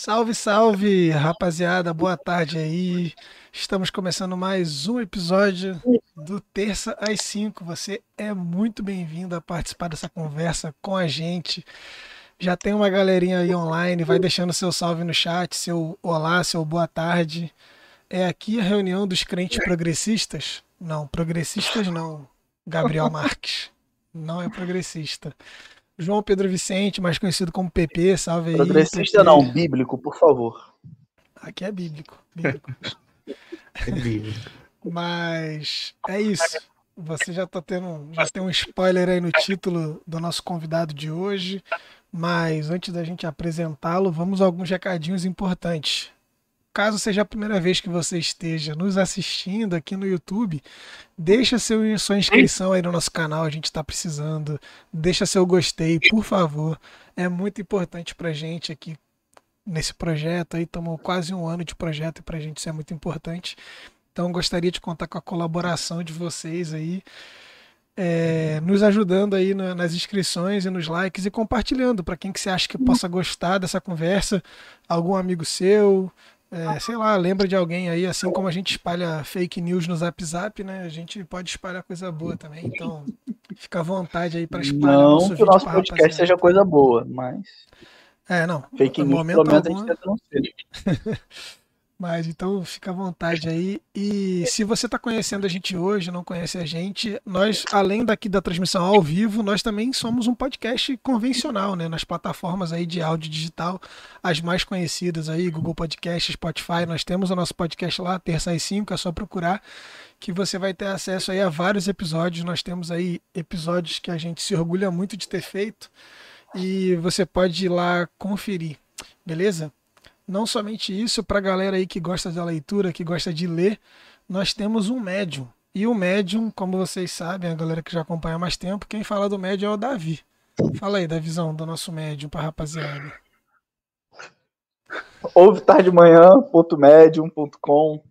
Salve, salve, rapaziada, boa tarde aí. Estamos começando mais um episódio do Terça às 5. Você é muito bem-vindo a participar dessa conversa com a gente. Já tem uma galerinha aí online, vai deixando seu salve no chat, seu olá, seu boa tarde. É aqui a reunião dos crentes progressistas? Não, progressistas não. Gabriel Marques. Não é progressista. João Pedro Vicente, mais conhecido como PP, salve aí. Progressista não, bíblico, por favor. Aqui é bíblico. bíblico. é bíblico. Mas é isso. Você já tá tendo, já tem um spoiler aí no título do nosso convidado de hoje. Mas antes da gente apresentá-lo, vamos a alguns recadinhos importantes caso seja a primeira vez que você esteja nos assistindo aqui no YouTube, deixa seu, sua inscrição aí no nosso canal, a gente está precisando. Deixa seu gostei, por favor. É muito importante para gente aqui nesse projeto. Aí tomou quase um ano de projeto e para gente isso é muito importante. Então gostaria de contar com a colaboração de vocês aí. É, nos ajudando aí na, nas inscrições e nos likes e compartilhando para quem que você acha que possa gostar dessa conversa, algum amigo seu, é, sei lá, lembra de alguém aí, assim como a gente espalha fake news no Zap Zap, né? A gente pode espalhar coisa boa também. Então, fica à vontade aí para espalhar. Não que o nosso podcast seja coisa boa, mas. É, não. Fake news, pelo menos alguma... a gente tenta não ser. Mas então fica à vontade aí. E se você está conhecendo a gente hoje, não conhece a gente, nós, além daqui da transmissão ao vivo, nós também somos um podcast convencional, né? Nas plataformas aí de áudio digital, as mais conhecidas aí, Google Podcast, Spotify. Nós temos o nosso podcast lá, terça às 5, é só procurar que você vai ter acesso aí a vários episódios. Nós temos aí episódios que a gente se orgulha muito de ter feito e você pode ir lá conferir, beleza? Não somente isso, para a galera aí que gosta da leitura, que gosta de ler, nós temos um médium. E o médium, como vocês sabem, a galera que já acompanha há mais tempo, quem fala do médium é o Davi. Fala aí da visão do nosso médium para rapaziada. Ouve tarde manhã, ponto médium, ponto com.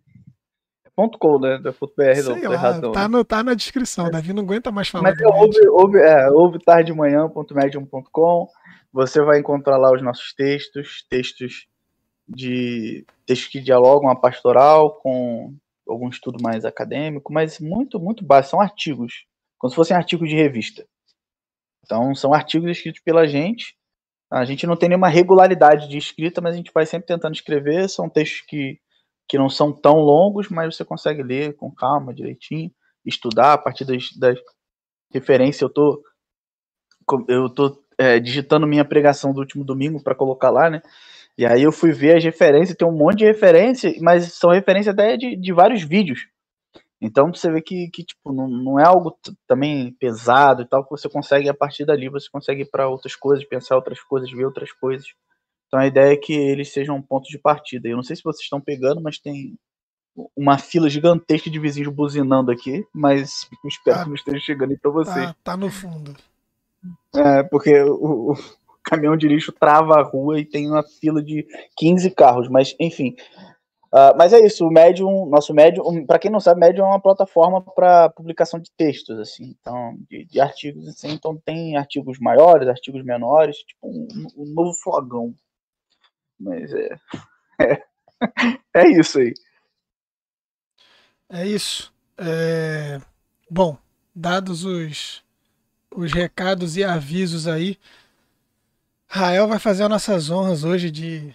Ponto com, né? Da BR, Sei não, lá, errado, tá, no, tá na descrição, é. Davi não aguenta mais falar. Mas ouve, ouve, é, ouve tarde manhã, ponto médium, ponto com. Você vai encontrar lá os nossos textos, textos de textos que dialogam a pastoral com algum estudo mais acadêmico, mas muito, muito básico. São artigos, como se fossem artigos de revista. Então, são artigos escritos pela gente. A gente não tem nenhuma regularidade de escrita, mas a gente vai sempre tentando escrever. São textos que, que não são tão longos, mas você consegue ler com calma, direitinho, estudar a partir das, das referências. Eu tô, eu tô é, digitando minha pregação do último domingo para colocar lá, né? E aí eu fui ver as referências, tem um monte de referência, mas são referências até de, de vários vídeos. Então você vê que, que tipo, não, não é algo também pesado e tal, que você consegue, a partir dali, você consegue ir para outras coisas, pensar outras coisas, ver outras coisas. Então a ideia é que eles sejam um ponto de partida. Eu não sei se vocês estão pegando, mas tem uma fila gigantesca de vizinhos buzinando aqui, mas espero ah, que não esteja chegando aí para vocês. Tá, tá no fundo. É, porque o, caminhão de lixo trava a rua e tem uma fila de 15 carros, mas enfim. Uh, mas é isso, o Medium, nosso Medium, para quem não sabe, Medium é uma plataforma para publicação de textos, assim, então, de, de, artigos, assim, então tem artigos maiores, artigos menores, tipo um, um novo flogão. Mas é, é, é isso aí. É isso. É... Bom, dados os, os recados e avisos aí, Rael vai fazer as nossas honras hoje de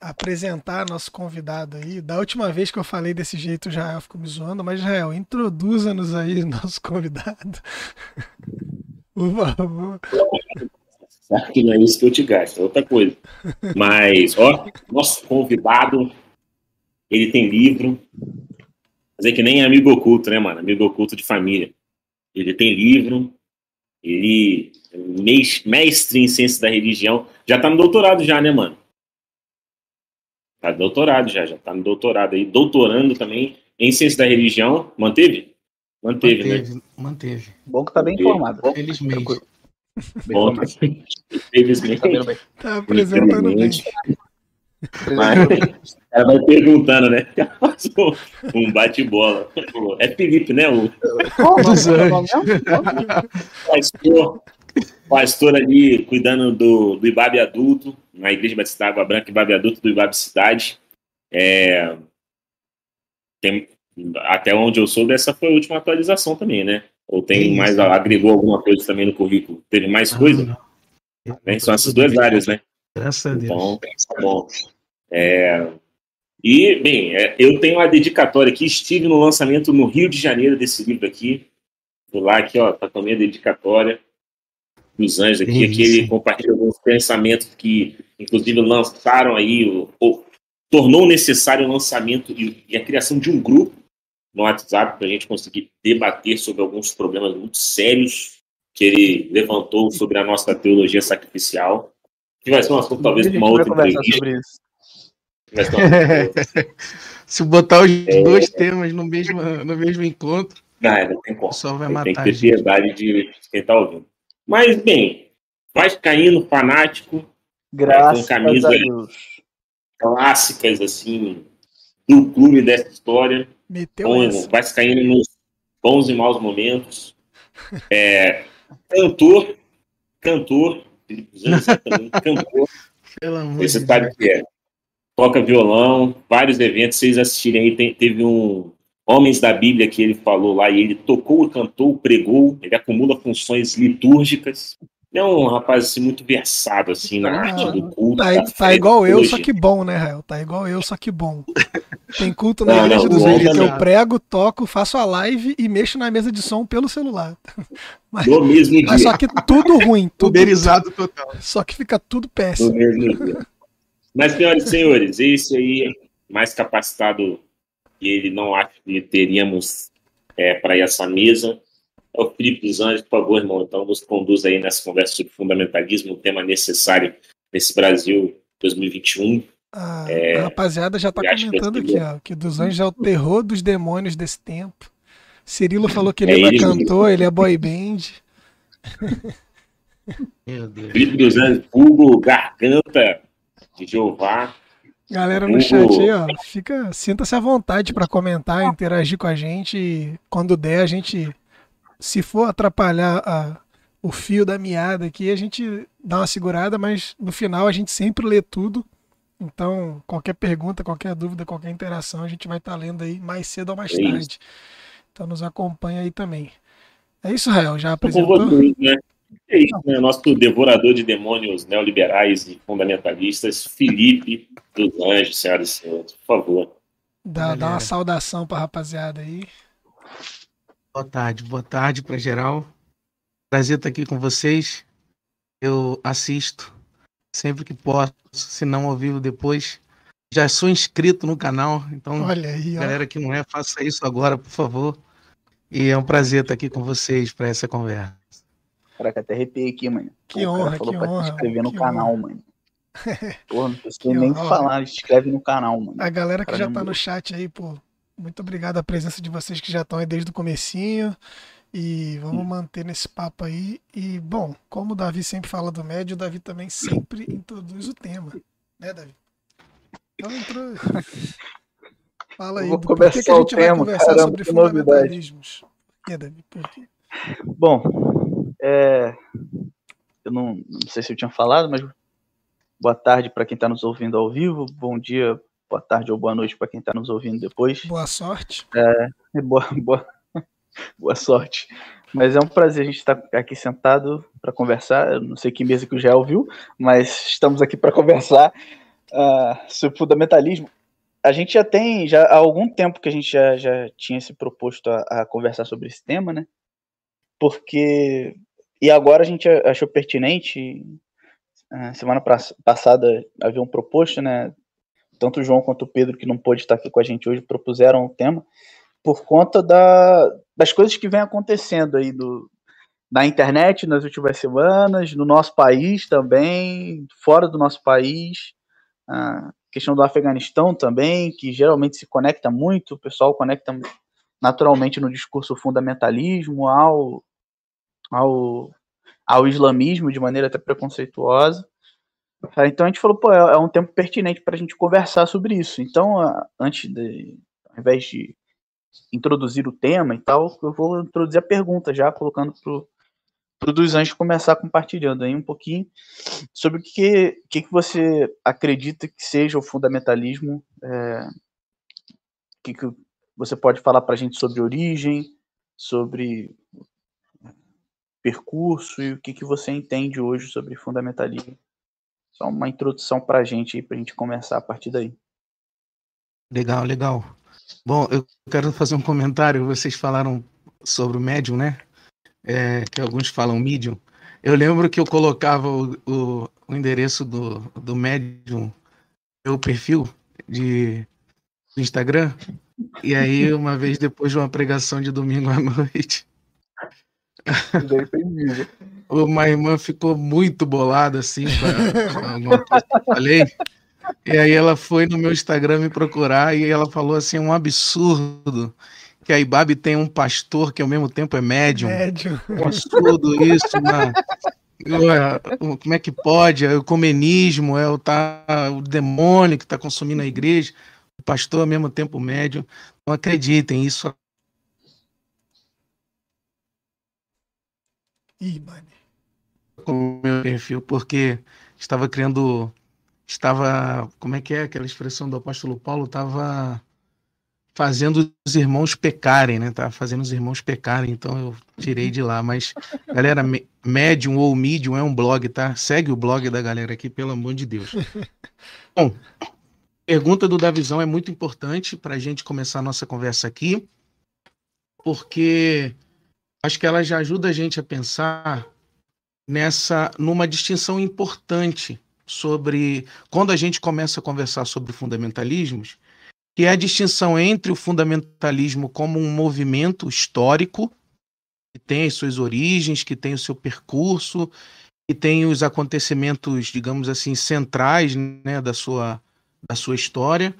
apresentar nosso convidado aí. Da última vez que eu falei desse jeito, o Rael ficou me zoando, mas Rael, introduza-nos aí nosso convidado. Por favor. Que não é isso que eu te gasto, é outra coisa. Mas, ó, nosso convidado, ele tem livro. Fazer que nem amigo oculto, né, mano? Amigo oculto de família. Ele tem livro, ele mestre em ciência da religião. Já tá no doutorado já, né, mano? Tá no doutorado já, já tá no doutorado aí, doutorando também em ciência da religião. Manteve? Manteve, né? manteve né? Manteve. Bom que tá bem manteve. informado. Felizmente. Bom, felizmente. Tá apresentando bem. Mas, ela vai perguntando, né? um bate-bola. É Felipe, né? O... Qual o nome? Pastor. pastor ali cuidando do, do Ibabe adulto, na Igreja Batista Água Branca, Ibabe adulto do Ibabe Cidade. É, tem, até onde eu soube, essa foi a última atualização também, né? Ou tem mais, agregou alguma coisa também no currículo? Teve mais ah, coisa? Não. São essas duas áreas, né? Graças a Deus. Então, tá bom. É, e, bem, é, eu tenho a dedicatória aqui, estive no lançamento no Rio de Janeiro desse livro aqui. Vou lá aqui, ó, tá com a minha dedicatória dos anjos aqui, aqui ele compartilha alguns pensamentos que, inclusive, lançaram aí, ou, ou tornou necessário o lançamento e, e, a criação de um grupo no WhatsApp para a gente conseguir debater sobre alguns problemas muito sérios que ele levantou sobre a nossa teologia sacrificial, que vai ser um assunto talvez para uma outra entrevista. Se botar os é... dois temas no mesmo, no mesmo encontro, não, não tem como. Só vai matar. Tem que ter piedade de quem está ouvindo. Mas, bem, caindo fanático, Graças com camisas clássicas, assim, do clube dessa história. Meteu com, caindo nos bons e maus momentos. É, cantor, cantor, cantor. Pelo amor Você sabe que é toca violão, vários eventos, vocês assistirem aí, tem, teve um Homens da Bíblia que ele falou lá, e ele tocou, cantou, pregou, ele acumula funções litúrgicas. É um rapaz assim, muito versado assim, na ah, arte do culto. Tá, tá igual eu, só que bom, né, Rael? Tá igual eu, só que bom. Tem culto na não, igreja dos homens que eu prego, toco, faço a live e mexo na mesa de som pelo celular. Mas, no mesmo dia. Mas só que tudo ruim. Tudo, Uberizado total. Só que fica tudo péssimo. No mesmo dia. Mas, senhoras e senhores, esse aí, mais capacitado que ele não acha que teríamos é, para essa mesa, é o Felipe dos Anjos, por favor, irmão. Então, nos conduz aí nessa conversa sobre fundamentalismo, um tema necessário nesse Brasil 2021. Ah, é, a rapaziada já está comentando aqui, ó, que dos Anjos é o terror dos demônios desse tempo. Cirilo falou que ele é, é cantor, ele é boy band. Felipe dos Anjos, Hugo, Garganta, de Jeová. Galera no chat aí, ó, fica, sinta-se à vontade para comentar, interagir com a gente. Quando der, a gente, se for atrapalhar a, o fio da meada aqui, a gente dá uma segurada, mas no final a gente sempre lê tudo. Então, qualquer pergunta, qualquer dúvida, qualquer interação, a gente vai estar tá lendo aí mais cedo ou mais é tarde. Então, nos acompanha aí também. É isso, Rael, já apresentou? né? É isso, né? Nosso devorador de demônios neoliberais e fundamentalistas, Felipe dos Anjos, senhoras e senhores, por favor. Dá, dá uma saudação para a rapaziada aí. Boa tarde, boa tarde para geral. Prazer estar aqui com vocês. Eu assisto sempre que posso, se não ao vivo depois. Já sou inscrito no canal, então, Olha aí, galera que não é, faça isso agora, por favor. E é um prazer estar aqui com vocês para essa conversa. Caraca, até arrepiei aqui, mano. Que o honra, falou que pra honra. se inscrever no canal, honra. mano. Porra, não preciso nem honra. falar, se inscreve no canal, mano. A galera que já tá no chat aí, pô, muito obrigado a presença de vocês que já estão aí desde o comecinho. E vamos Sim. manter nesse papo aí. E, bom, como o Davi sempre fala do médio, o Davi também sempre introduz o tema. Né, Davi? Então, entrou... Fala aí, do porquê que a gente vai tema, conversar caramba, sobre fundamentalismos. Por quê, Davi? Por quê? Bom, é, eu não, não, sei se eu tinha falado, mas boa tarde para quem está nos ouvindo ao vivo, bom dia, boa tarde ou boa noite para quem está nos ouvindo depois. Boa sorte. É, boa, boa, boa sorte. Mas é um prazer a gente estar tá aqui sentado para conversar. Eu não sei que mesa que o Gel viu, mas estamos aqui para conversar uh, sobre fundamentalismo. A gente já tem, já há algum tempo que a gente já, já tinha se proposto a, a conversar sobre esse tema, né? Porque e agora a gente achou pertinente, é, semana passada havia um proposto, né? Tanto o João quanto o Pedro, que não pôde estar aqui com a gente hoje, propuseram o tema por conta da, das coisas que vem acontecendo aí do, na internet nas últimas semanas, no nosso país também, fora do nosso país, a questão do Afeganistão também, que geralmente se conecta muito, o pessoal conecta naturalmente no discurso fundamentalismo ao ao, ao islamismo de maneira até preconceituosa. Então a gente falou, pô, é, é um tempo pertinente para a gente conversar sobre isso. Então, antes de, ao invés de introduzir o tema e tal, eu vou introduzir a pergunta já, colocando pro dos Anjos começar compartilhando aí um pouquinho sobre o que, que, que você acredita que seja o fundamentalismo, é, que, que você pode falar para a gente sobre origem, sobre percurso e o que, que você entende hoje sobre fundamentalismo. Só uma introdução para a gente, para a gente começar a partir daí. Legal, legal. Bom, eu quero fazer um comentário. Vocês falaram sobre o médium, né? É, que alguns falam medium. Eu lembro que eu colocava o, o, o endereço do, do médium, meu perfil de do Instagram, e aí uma vez depois de uma pregação de domingo à noite, uma irmã ficou muito bolada assim com eu falei. E aí ela foi no meu Instagram me procurar e ela falou assim um absurdo que a Ibabe tem um pastor que ao mesmo tempo é médium. Médium. Um absurdo isso. Como é que pode? É o ecumenismo, é o, tá, o demônio que está consumindo a igreja, o pastor ao mesmo tempo médium. Não acreditem, isso Ih, mano. Com o meu perfil, porque estava criando. Estava. Como é que é aquela expressão do apóstolo Paulo? Estava fazendo os irmãos pecarem, né? Tava fazendo os irmãos pecarem, então eu tirei de lá. Mas, galera, Medium ou Medium é um blog, tá? Segue o blog da galera aqui, pelo amor de Deus. Bom, pergunta do Davizão é muito importante para a gente começar a nossa conversa aqui, porque acho que ela já ajuda a gente a pensar nessa numa distinção importante sobre quando a gente começa a conversar sobre fundamentalismos, que é a distinção entre o fundamentalismo como um movimento histórico que tem as suas origens, que tem o seu percurso, que tem os acontecimentos, digamos assim, centrais, né, da sua da sua história,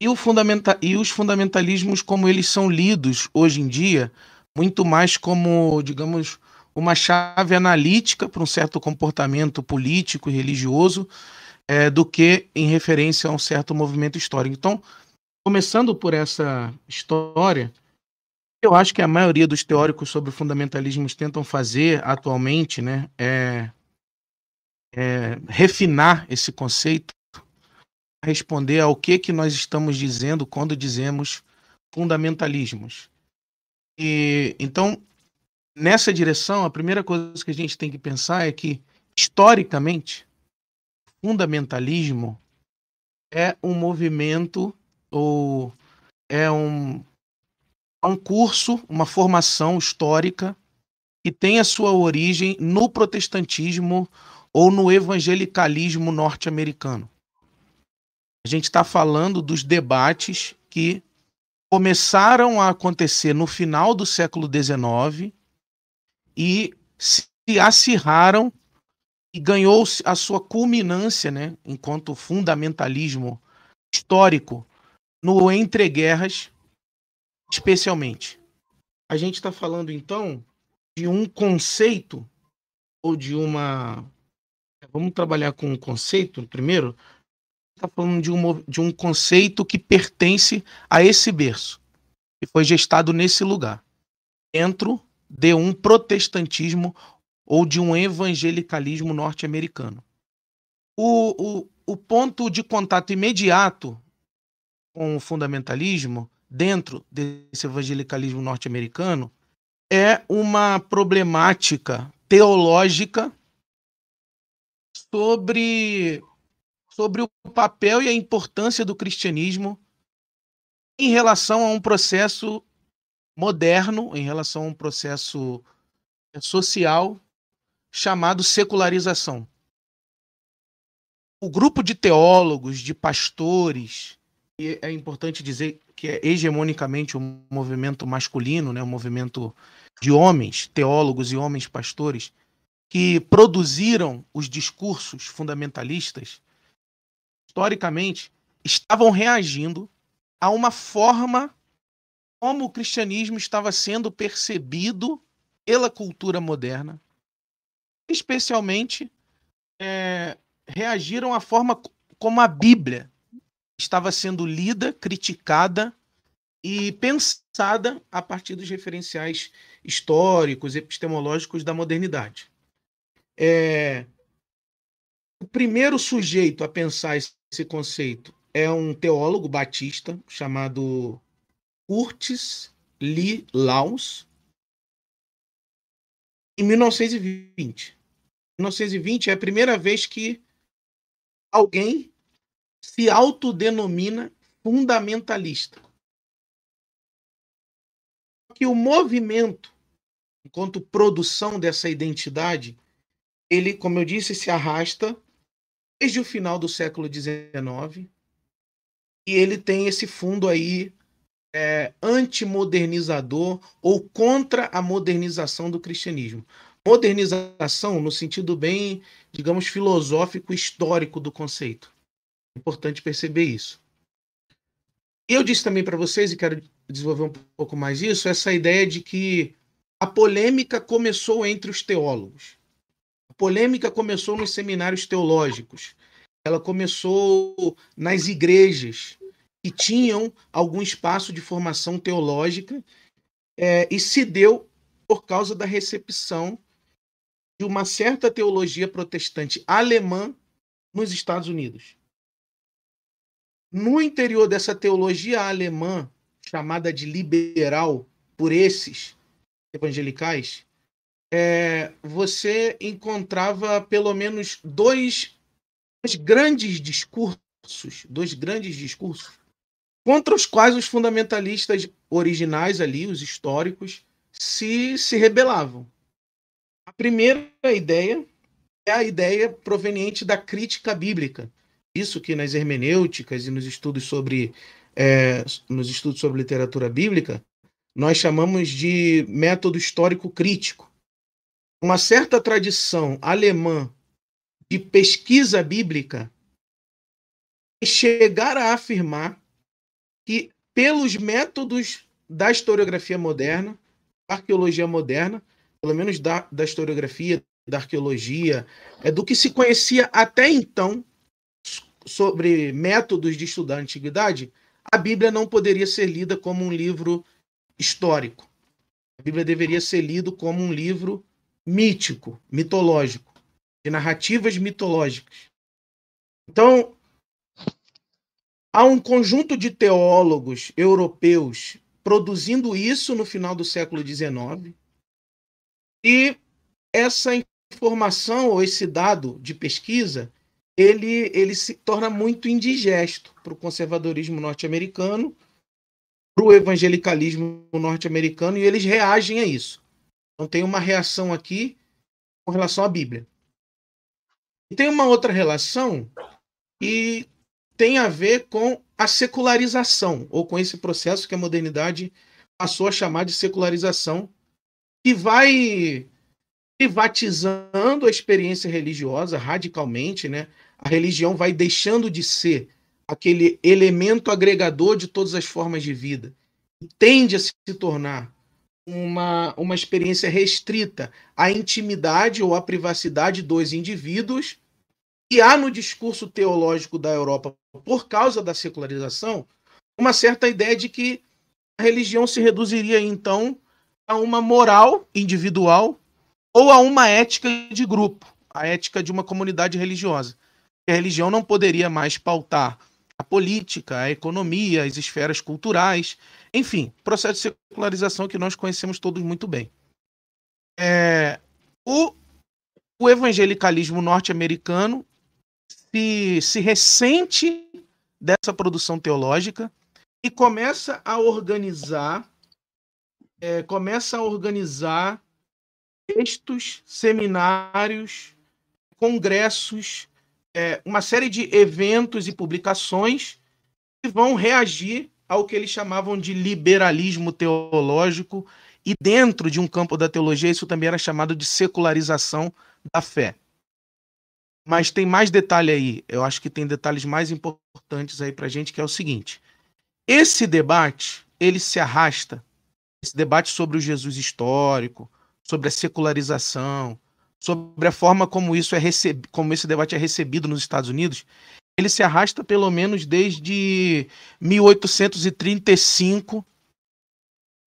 e, o fundamenta e os fundamentalismos como eles são lidos hoje em dia muito mais como, digamos, uma chave analítica para um certo comportamento político e religioso é, do que em referência a um certo movimento histórico. Então, começando por essa história, eu acho que a maioria dos teóricos sobre fundamentalismos tentam fazer atualmente, né, é, é refinar esse conceito, responder ao que que nós estamos dizendo quando dizemos fundamentalismos. E então, nessa direção, a primeira coisa que a gente tem que pensar é que historicamente, fundamentalismo é um movimento ou é um, é um curso, uma formação histórica que tem a sua origem no protestantismo ou no evangelicalismo norte-americano. A gente está falando dos debates que começaram a acontecer no final do século XIX e se acirraram e ganhou a sua culminância, né, enquanto fundamentalismo histórico no entreguerras, especialmente. A gente está falando então de um conceito ou de uma. Vamos trabalhar com um conceito primeiro está falando de um, de um conceito que pertence a esse berço, que foi gestado nesse lugar, dentro de um protestantismo ou de um evangelicalismo norte-americano. O, o, o ponto de contato imediato com o fundamentalismo, dentro desse evangelicalismo norte-americano, é uma problemática teológica sobre sobre o papel e a importância do cristianismo em relação a um processo moderno, em relação a um processo social chamado secularização. O grupo de teólogos, de pastores, e é importante dizer que é hegemonicamente um movimento masculino, né, um movimento de homens, teólogos e homens pastores, que produziram os discursos fundamentalistas, historicamente, estavam reagindo a uma forma como o cristianismo estava sendo percebido pela cultura moderna, especialmente é, reagiram à forma como a Bíblia estava sendo lida, criticada e pensada a partir dos referenciais históricos, epistemológicos da modernidade. É, o primeiro sujeito a pensar esse conceito é um teólogo batista chamado Curtis Lee Laus, em 1920. 1920 é a primeira vez que alguém se autodenomina fundamentalista. Que o movimento, enquanto produção dessa identidade, ele, como eu disse, se arrasta desde o final do século XIX e ele tem esse fundo aí é, antimodernizador ou contra a modernização do cristianismo. Modernização no sentido bem, digamos, filosófico, histórico do conceito. Importante perceber isso. E eu disse também para vocês, e quero desenvolver um pouco mais isso, essa ideia de que a polêmica começou entre os teólogos. Polêmica começou nos seminários teológicos. Ela começou nas igrejas que tinham algum espaço de formação teológica é, e se deu por causa da recepção de uma certa teologia protestante alemã nos Estados Unidos. No interior dessa teologia alemã, chamada de liberal por esses evangelicais, é, você encontrava pelo menos dois, dois grandes discursos, dois grandes discursos contra os quais os fundamentalistas originais ali, os históricos, se, se rebelavam. A primeira ideia é a ideia proveniente da crítica bíblica. Isso que nas hermenêuticas e nos estudos sobre é, nos estudos sobre literatura bíblica nós chamamos de método histórico crítico. Uma certa tradição alemã de pesquisa bíblica chegar a afirmar que, pelos métodos da historiografia moderna, arqueologia moderna, pelo menos da, da historiografia, da arqueologia, é do que se conhecia até então sobre métodos de estudar a antiguidade, a Bíblia não poderia ser lida como um livro histórico. A Bíblia deveria ser lido como um livro mítico, mitológico, de narrativas mitológicas. Então, Há um conjunto de teólogos europeus produzindo isso no final do século XIX. E essa informação ou esse dado de pesquisa, ele, ele se torna muito indigesto para o conservadorismo norte-americano, para o evangelicalismo norte-americano, e eles reagem a isso. Então tem uma reação aqui com relação à Bíblia. E tem uma outra relação e tem a ver com a secularização, ou com esse processo que a modernidade passou a chamar de secularização, que vai privatizando a experiência religiosa radicalmente, né? A religião vai deixando de ser aquele elemento agregador de todas as formas de vida e tende a se tornar uma, uma experiência restrita à intimidade ou à privacidade dos indivíduos e há no discurso teológico da Europa, por causa da secularização, uma certa ideia de que a religião se reduziria então a uma moral individual ou a uma ética de grupo, a ética de uma comunidade religiosa. A religião não poderia mais pautar a política, a economia, as esferas culturais, enfim, processo de secularização que nós conhecemos todos muito bem. É, o, o evangelicalismo norte-americano se, se ressente dessa produção teológica e começa a organizar é, começa a organizar textos, seminários, congressos, é, uma série de eventos e publicações que vão reagir ao que eles chamavam de liberalismo teológico e dentro de um campo da teologia isso também era chamado de secularização da fé. Mas tem mais detalhe aí. Eu acho que tem detalhes mais importantes aí para gente, que é o seguinte: esse debate ele se arrasta, esse debate sobre o Jesus histórico, sobre a secularização, sobre a forma como isso é recebido, como esse debate é recebido nos Estados Unidos, ele se arrasta pelo menos desde 1835,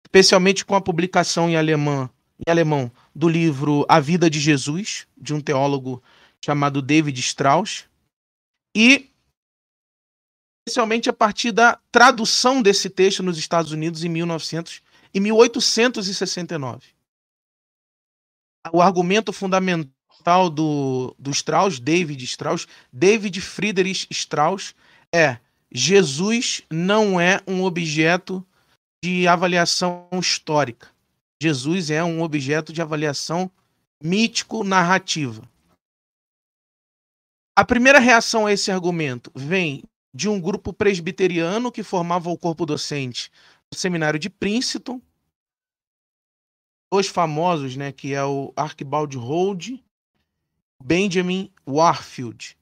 especialmente com a publicação em alemão, em alemão do livro A Vida de Jesus, de um teólogo chamado David Strauss, e especialmente a partir da tradução desse texto nos Estados Unidos em 1900 e 1869. O argumento fundamental do, do Strauss, David Strauss, David Friedrich Strauss, é Jesus não é um objeto de avaliação histórica. Jesus é um objeto de avaliação mítico-narrativa. A primeira reação a esse argumento vem de um grupo presbiteriano que formava o corpo docente do seminário de Princeton, dois famosos, né, que é o Archibald Holt, Benjamin Warfield,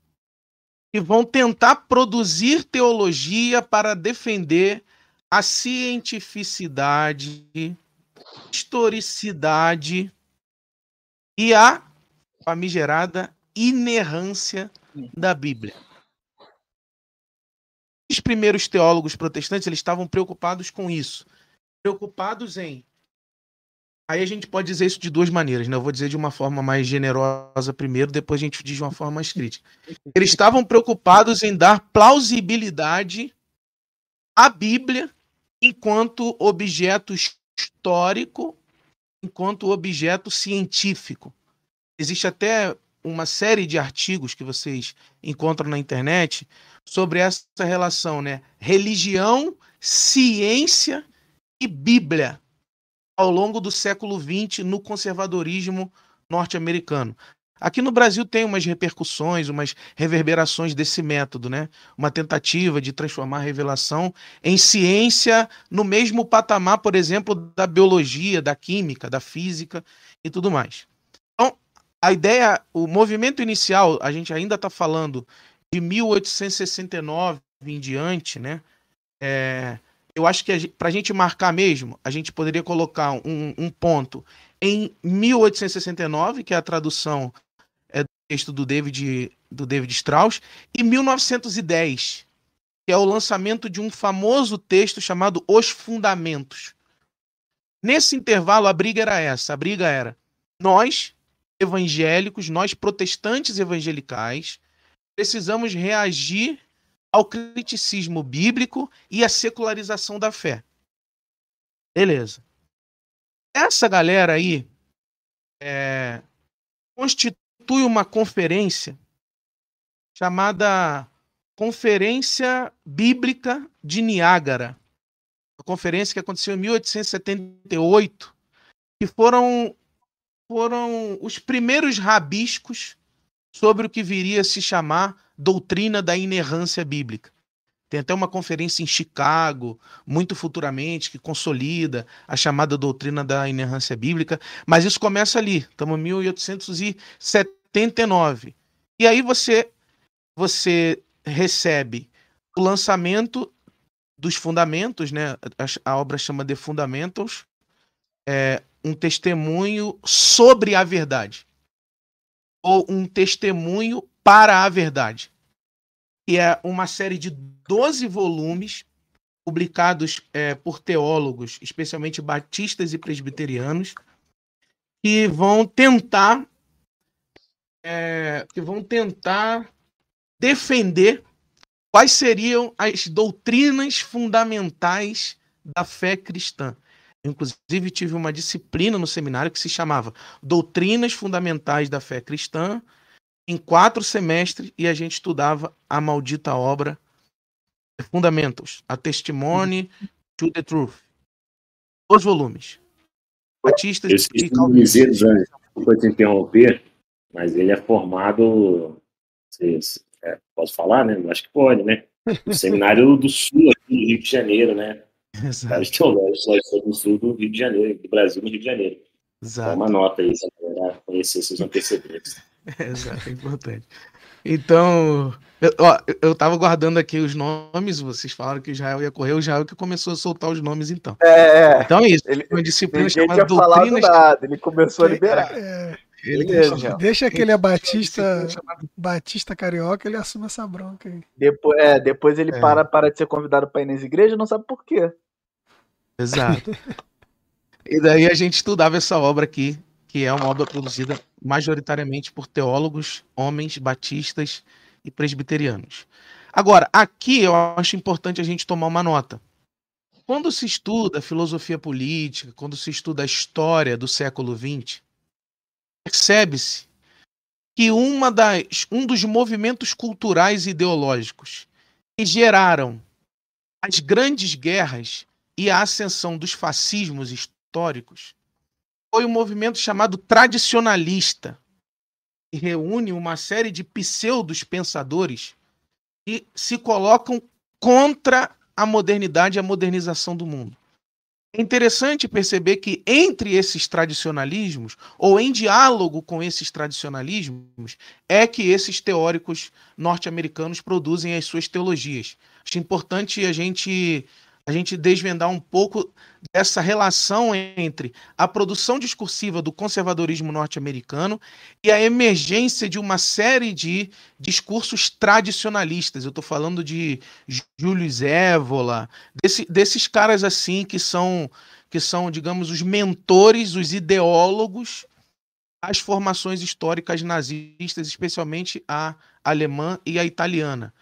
que vão tentar produzir teologia para defender a cientificidade, historicidade e a famigerada inerrância da Bíblia. Os primeiros teólogos protestantes eles estavam preocupados com isso, preocupados em Aí a gente pode dizer isso de duas maneiras, né? Eu vou dizer de uma forma mais generosa primeiro, depois a gente diz de uma forma mais crítica. Eles estavam preocupados em dar plausibilidade à Bíblia enquanto objeto histórico, enquanto objeto científico. Existe até uma série de artigos que vocês encontram na internet sobre essa relação, né? Religião, ciência e Bíblia ao longo do século XX no conservadorismo norte-americano. Aqui no Brasil tem umas repercussões, umas reverberações desse método, né? Uma tentativa de transformar a revelação em ciência no mesmo patamar, por exemplo, da biologia, da química, da física e tudo mais. Então, a ideia, o movimento inicial, a gente ainda está falando de 1869 em diante, né? É, eu acho que para a gente marcar mesmo, a gente poderia colocar um, um, ponto em 1869, que é a tradução é, do texto do David, do David Strauss, e 1910, que é o lançamento de um famoso texto chamado Os Fundamentos. Nesse intervalo, a briga era essa: a briga era nós, evangélicos, nós protestantes evangelicais, precisamos reagir ao criticismo bíblico e à secularização da fé. Beleza. Essa galera aí é, constitui uma conferência chamada Conferência Bíblica de Niágara. Uma conferência que aconteceu em 1878, que foram, foram os primeiros rabiscos sobre o que viria a se chamar doutrina da inerrância bíblica. Tem até uma conferência em Chicago, muito futuramente, que consolida a chamada doutrina da inerrância bíblica, mas isso começa ali, estamos em 1879. E aí você, você recebe o lançamento dos fundamentos, né? a, obra chama de Fundamentals, é, um testemunho sobre a verdade, ou um testemunho para a Verdade, que é uma série de 12 volumes publicados é, por teólogos, especialmente batistas e presbiterianos, que vão tentar é, que vão tentar defender quais seriam as doutrinas fundamentais da fé cristã. Inclusive, tive uma disciplina no seminário que se chamava Doutrinas Fundamentais da Fé Cristã, em quatro semestres e a gente estudava a maldita obra Fundamentos, a Testimony to the Truth. Os volumes. Batistas Eu esqueci de dizer, desculpa te interromper, mas ele é formado, é, posso falar, né? Acho que pode, né? No Seminário do Sul, aqui do Rio de Janeiro, né? Exato. Só do Sul do Rio de Janeiro, do Brasil no Rio de Janeiro. Exato. Dá uma nota aí, se a conhecer seus antecedentes. Exato, é importante. Então, eu, ó, eu tava guardando aqui os nomes, vocês falaram que Israel ia correr, o Israel que começou a soltar os nomes, então. É, é. então é isso. Ele, uma disciplina chamada Doutrinas... Nada, ele começou a liberar. É, ele deixa, deixa que ele é batista, batista carioca, ele assume essa bronca aí. Depois, é, depois ele é. para, para de ser convidado para ir nas igrejas, não sabe por quê. Exato. E daí a gente estudava essa obra aqui, que é uma obra produzida majoritariamente por teólogos, homens, batistas e presbiterianos. Agora, aqui eu acho importante a gente tomar uma nota. Quando se estuda filosofia política, quando se estuda a história do século XX, percebe-se que uma das, um dos movimentos culturais e ideológicos que geraram as grandes guerras e a ascensão dos fascismos históricos foi um movimento chamado tradicionalista, que reúne uma série de pseudos pensadores que se colocam contra a modernidade e a modernização do mundo. É interessante perceber que entre esses tradicionalismos, ou em diálogo com esses tradicionalismos, é que esses teóricos norte-americanos produzem as suas teologias. Acho importante a gente a gente desvendar um pouco dessa relação entre a produção discursiva do conservadorismo norte-americano e a emergência de uma série de discursos tradicionalistas. Eu estou falando de Júlio Zévola, desse, desses caras assim que são, que são, digamos, os mentores, os ideólogos às formações históricas nazistas, especialmente a alemã e a italiana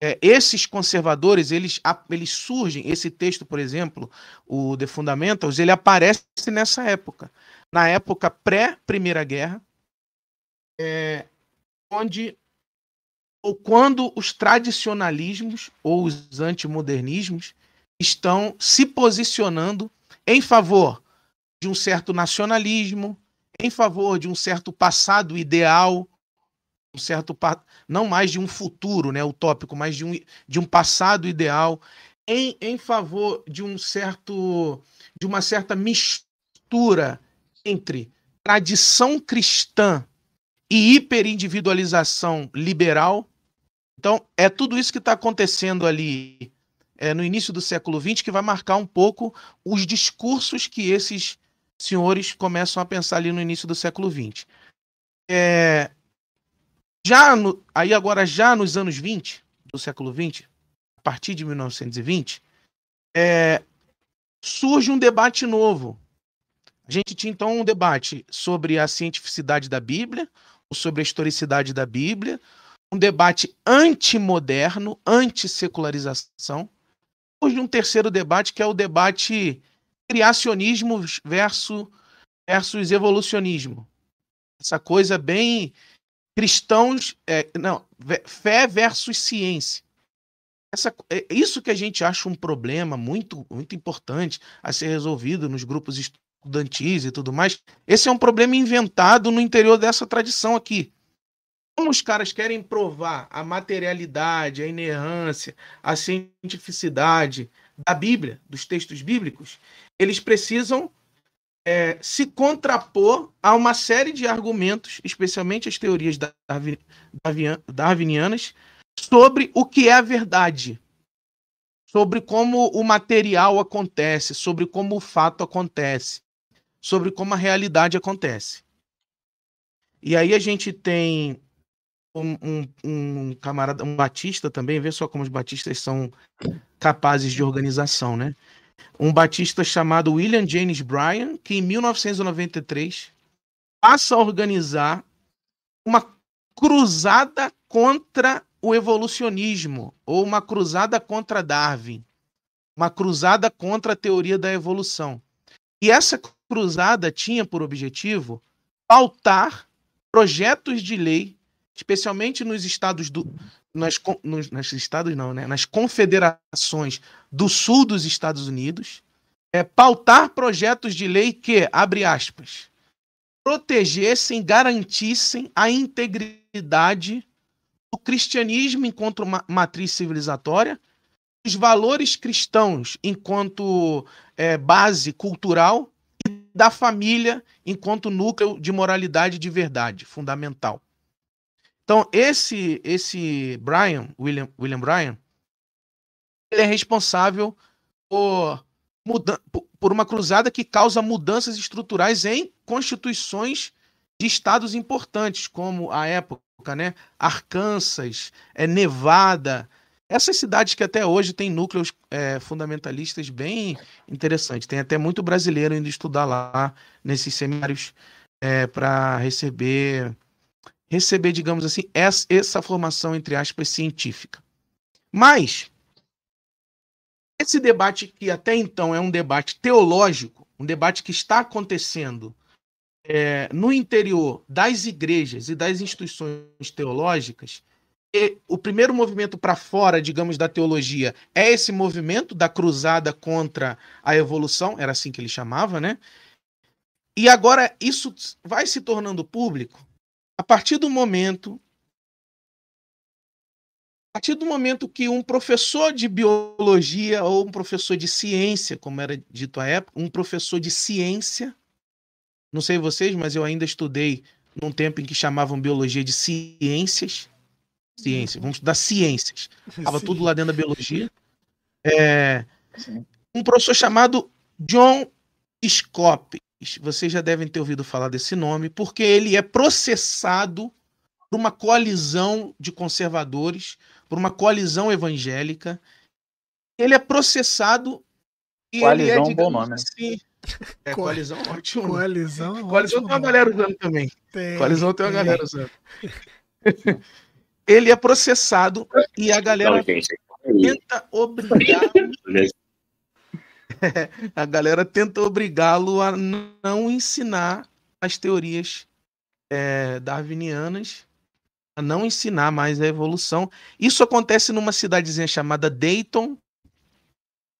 é, esses conservadores, eles, eles surgem, esse texto, por exemplo, o The Fundamentals, ele aparece nessa época, na época pré-Primeira Guerra, é, onde ou quando os tradicionalismos ou os antimodernismos estão se posicionando em favor de um certo nacionalismo, em favor de um certo passado ideal, um certo não mais de um futuro, né, utópico, mas de um, de um passado ideal em, em favor de um certo de uma certa mistura entre tradição cristã e hiperindividualização liberal. Então, é tudo isso que está acontecendo ali é, no início do século XX que vai marcar um pouco os discursos que esses senhores começam a pensar ali no início do século XX. É, já no, aí agora, já nos anos 20 do século 20, a partir de 1920, é, surge um debate novo. A gente tinha então um debate sobre a cientificidade da Bíblia, sobre a historicidade da Bíblia, um debate antimoderno, antissecularização. Surge um terceiro debate que é o debate criacionismo versus, versus evolucionismo. Essa coisa bem cristãos, é, não, fé versus ciência. Essa, é isso que a gente acha um problema muito, muito importante a ser resolvido nos grupos estudantis e tudo mais. Esse é um problema inventado no interior dessa tradição aqui. Como os caras querem provar a materialidade, a inerrância, a cientificidade da Bíblia, dos textos bíblicos, eles precisam é, se contrapor a uma série de argumentos, especialmente as teorias darwinianas, sobre o que é a verdade, sobre como o material acontece, sobre como o fato acontece, sobre como a realidade acontece. E aí a gente tem um, um, um, camarada, um batista também, vê só como os batistas são capazes de organização, né? Um batista chamado William James Bryan, que em 1993 passa a organizar uma cruzada contra o evolucionismo, ou uma cruzada contra Darwin, uma cruzada contra a teoria da evolução. E essa cruzada tinha por objetivo pautar projetos de lei, especialmente nos estados do, nas, nos, nas estados não, né? nas confederações do sul dos Estados Unidos, é, pautar projetos de lei que, abre aspas, protegessem, garantissem a integridade do cristianismo enquanto matriz civilizatória, os valores cristãos enquanto é, base cultural e da família enquanto núcleo de moralidade de verdade fundamental. Então, esse esse Brian, William, William Bryan, ele é responsável por, por uma cruzada que causa mudanças estruturais em constituições de estados importantes, como a época, né? Arkansas, é, Nevada, Essas cidades que até hoje têm núcleos é, fundamentalistas bem interessantes. Tem até muito brasileiro indo estudar lá nesses seminários é, para receber, receber, digamos assim, essa, formação, entre aspas, científica. Mas esse debate que até então é um debate teológico, um debate que está acontecendo é, no interior das igrejas e das instituições teológicas, o primeiro movimento para fora, digamos, da teologia é esse movimento da cruzada contra a evolução, era assim que ele chamava, né? E agora isso vai se tornando público a partir do momento a partir do momento que um professor de biologia ou um professor de ciência, como era dito à época, um professor de ciência, não sei vocês, mas eu ainda estudei num tempo em que chamavam biologia de ciências, ciência, vamos estudar ciências. Estava tudo lá dentro da biologia. É, um professor chamado John Scopes. Vocês já devem ter ouvido falar desse nome, porque ele é processado por uma coalizão de conservadores, por uma coalizão evangélica. Ele é processado e coalizão ele é, um bom nome. Né? Assim, é, coalizão ótimo. Coalizão, coalizão tem uma galera usando também. Tem, coalizão tem uma tem. galera usando. ele é processado e a galera tenta obrigar. a galera tenta obrigá-lo a não ensinar as teorias é, darwinianas, a não ensinar mais a evolução. Isso acontece numa cidadezinha chamada Dayton,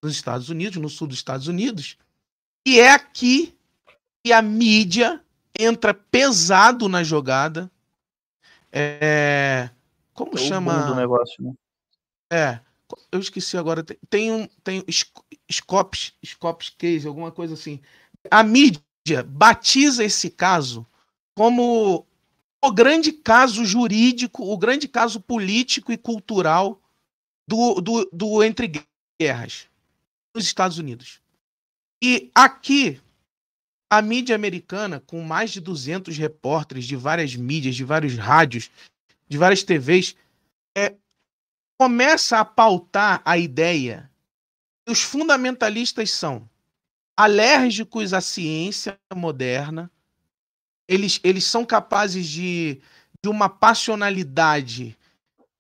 nos Estados Unidos, no sul dos Estados Unidos. E é aqui que a mídia entra pesado na jogada. É, como é chama? Do negócio, né? É. Eu esqueci agora. Tem, tem um. Tem Scopes, Scopes Case, alguma coisa assim. A mídia batiza esse caso como o grande caso jurídico, o grande caso político e cultural do, do, do entre guerras nos Estados Unidos. E aqui, a mídia americana, com mais de 200 repórteres de várias mídias, de vários rádios, de várias TVs, é, começa a pautar a ideia que os fundamentalistas são alérgicos à ciência moderna, eles, eles são capazes de, de uma passionalidade,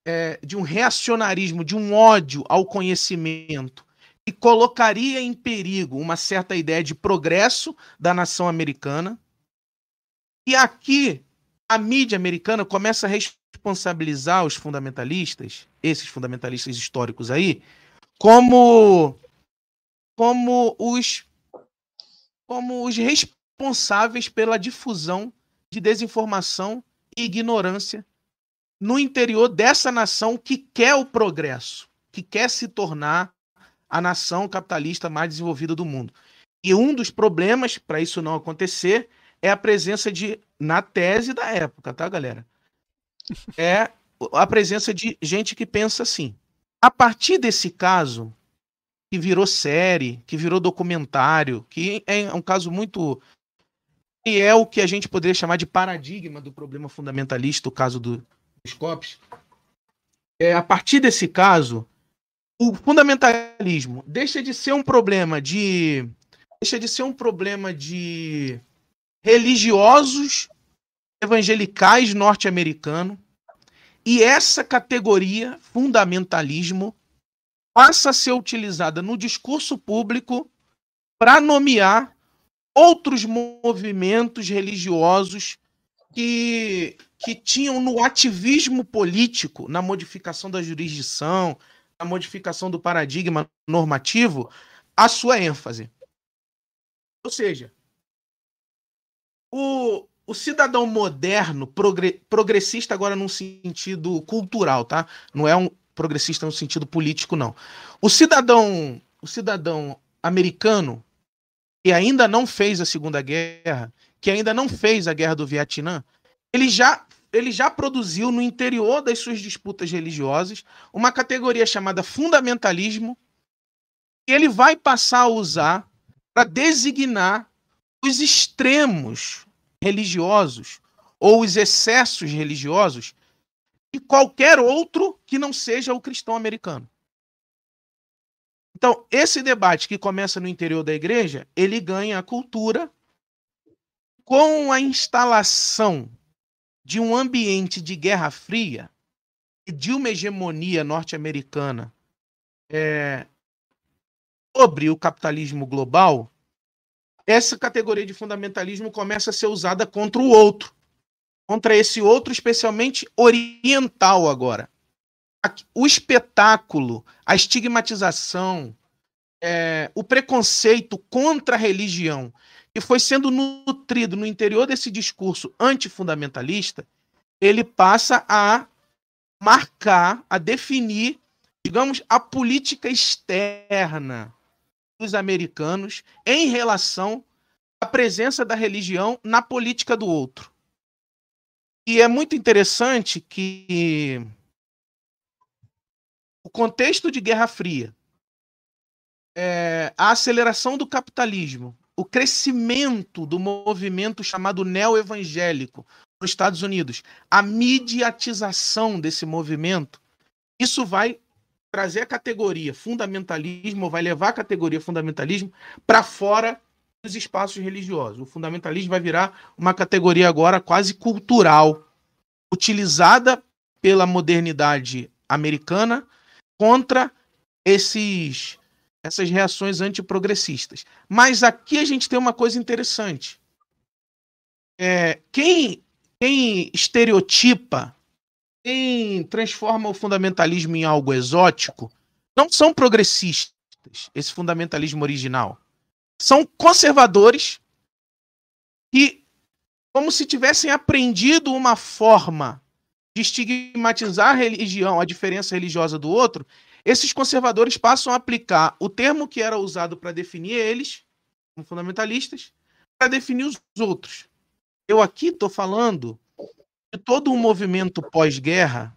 é, de um reacionarismo, de um ódio ao conhecimento, que colocaria em perigo uma certa ideia de progresso da nação americana. E aqui a mídia americana começa a responsabilizar os fundamentalistas, esses fundamentalistas históricos aí, como como os como os responsáveis pela difusão de desinformação e ignorância no interior dessa nação que quer o progresso, que quer se tornar a nação capitalista mais desenvolvida do mundo. E um dos problemas para isso não acontecer é a presença de, na tese da época, tá, galera? É a presença de gente que pensa assim. A partir desse caso, que virou série, que virou documentário, que é um caso muito. e é o que a gente poderia chamar de paradigma do problema fundamentalista, o caso do, dos COPs. É, a partir desse caso, o fundamentalismo deixa de ser um problema de. deixa de ser um problema de religiosos evangelicais norte-americanos e essa categoria, fundamentalismo, passa a ser utilizada no discurso público para nomear outros movimentos religiosos que, que tinham no ativismo político, na modificação da jurisdição, na modificação do paradigma normativo, a sua ênfase. Ou seja, o, o cidadão moderno, progre, progressista agora num sentido cultural, tá? Não é um progressista no sentido político, não. O cidadão, o cidadão americano que ainda não fez a Segunda Guerra, que ainda não fez a Guerra do Vietnã, ele já ele já produziu no interior das suas disputas religiosas uma categoria chamada fundamentalismo, que ele vai passar a usar para designar os extremos religiosos ou os excessos religiosos e qualquer outro que não seja o cristão americano. Então, esse debate que começa no interior da igreja, ele ganha a cultura com a instalação de um ambiente de guerra fria e de uma hegemonia norte-americana é, sobre o capitalismo global, essa categoria de fundamentalismo começa a ser usada contra o outro, contra esse outro, especialmente oriental agora. O espetáculo, a estigmatização, é, o preconceito contra a religião que foi sendo nutrido no interior desse discurso antifundamentalista, ele passa a marcar, a definir, digamos, a política externa dos americanos em relação à presença da religião na política do outro. E é muito interessante que o contexto de Guerra Fria, é, a aceleração do capitalismo, o crescimento do movimento chamado neo-evangélico nos Estados Unidos, a mediatização desse movimento, isso vai trazer a categoria fundamentalismo, vai levar a categoria fundamentalismo para fora dos espaços religiosos. O fundamentalismo vai virar uma categoria agora quase cultural, utilizada pela modernidade americana contra esses essas reações antiprogressistas. Mas aqui a gente tem uma coisa interessante. É, quem, quem estereotipa, quem transforma o fundamentalismo em algo exótico, não são progressistas, esse fundamentalismo original. São conservadores que, como se tivessem aprendido uma forma de estigmatizar a religião, a diferença religiosa do outro, esses conservadores passam a aplicar o termo que era usado para definir eles, como fundamentalistas, para definir os outros. Eu aqui estou falando de todo um movimento pós-guerra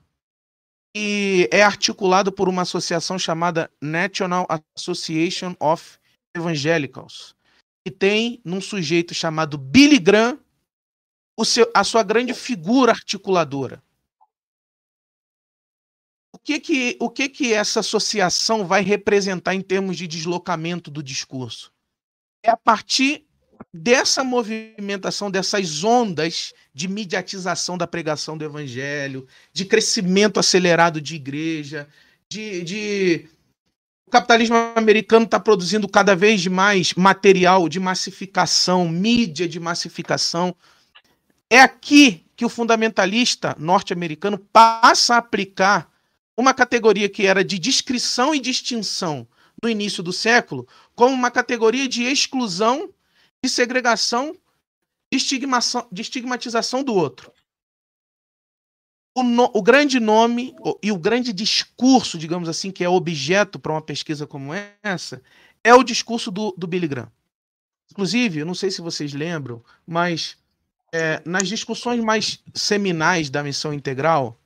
que é articulado por uma associação chamada National Association of Evangelicals, que tem num sujeito chamado Billy Graham seu, a sua grande figura articuladora o que que, o que que essa associação vai representar em termos de deslocamento do discurso? É a partir dessa movimentação, dessas ondas de mediatização da pregação do evangelho, de crescimento acelerado de igreja, de, de... o capitalismo americano está produzindo cada vez mais material de massificação, mídia de massificação. É aqui que o fundamentalista norte-americano passa a aplicar uma categoria que era de descrição e distinção no início do século, como uma categoria de exclusão, de segregação, de, de estigmatização do outro. O, no, o, grande nome e o grande discurso, digamos assim, que é objeto para uma pesquisa como essa, é o discurso do, do Billy Graham. Inclusive, eu não sei se vocês lembram, mas é, nas discussões mais seminais da missão integral,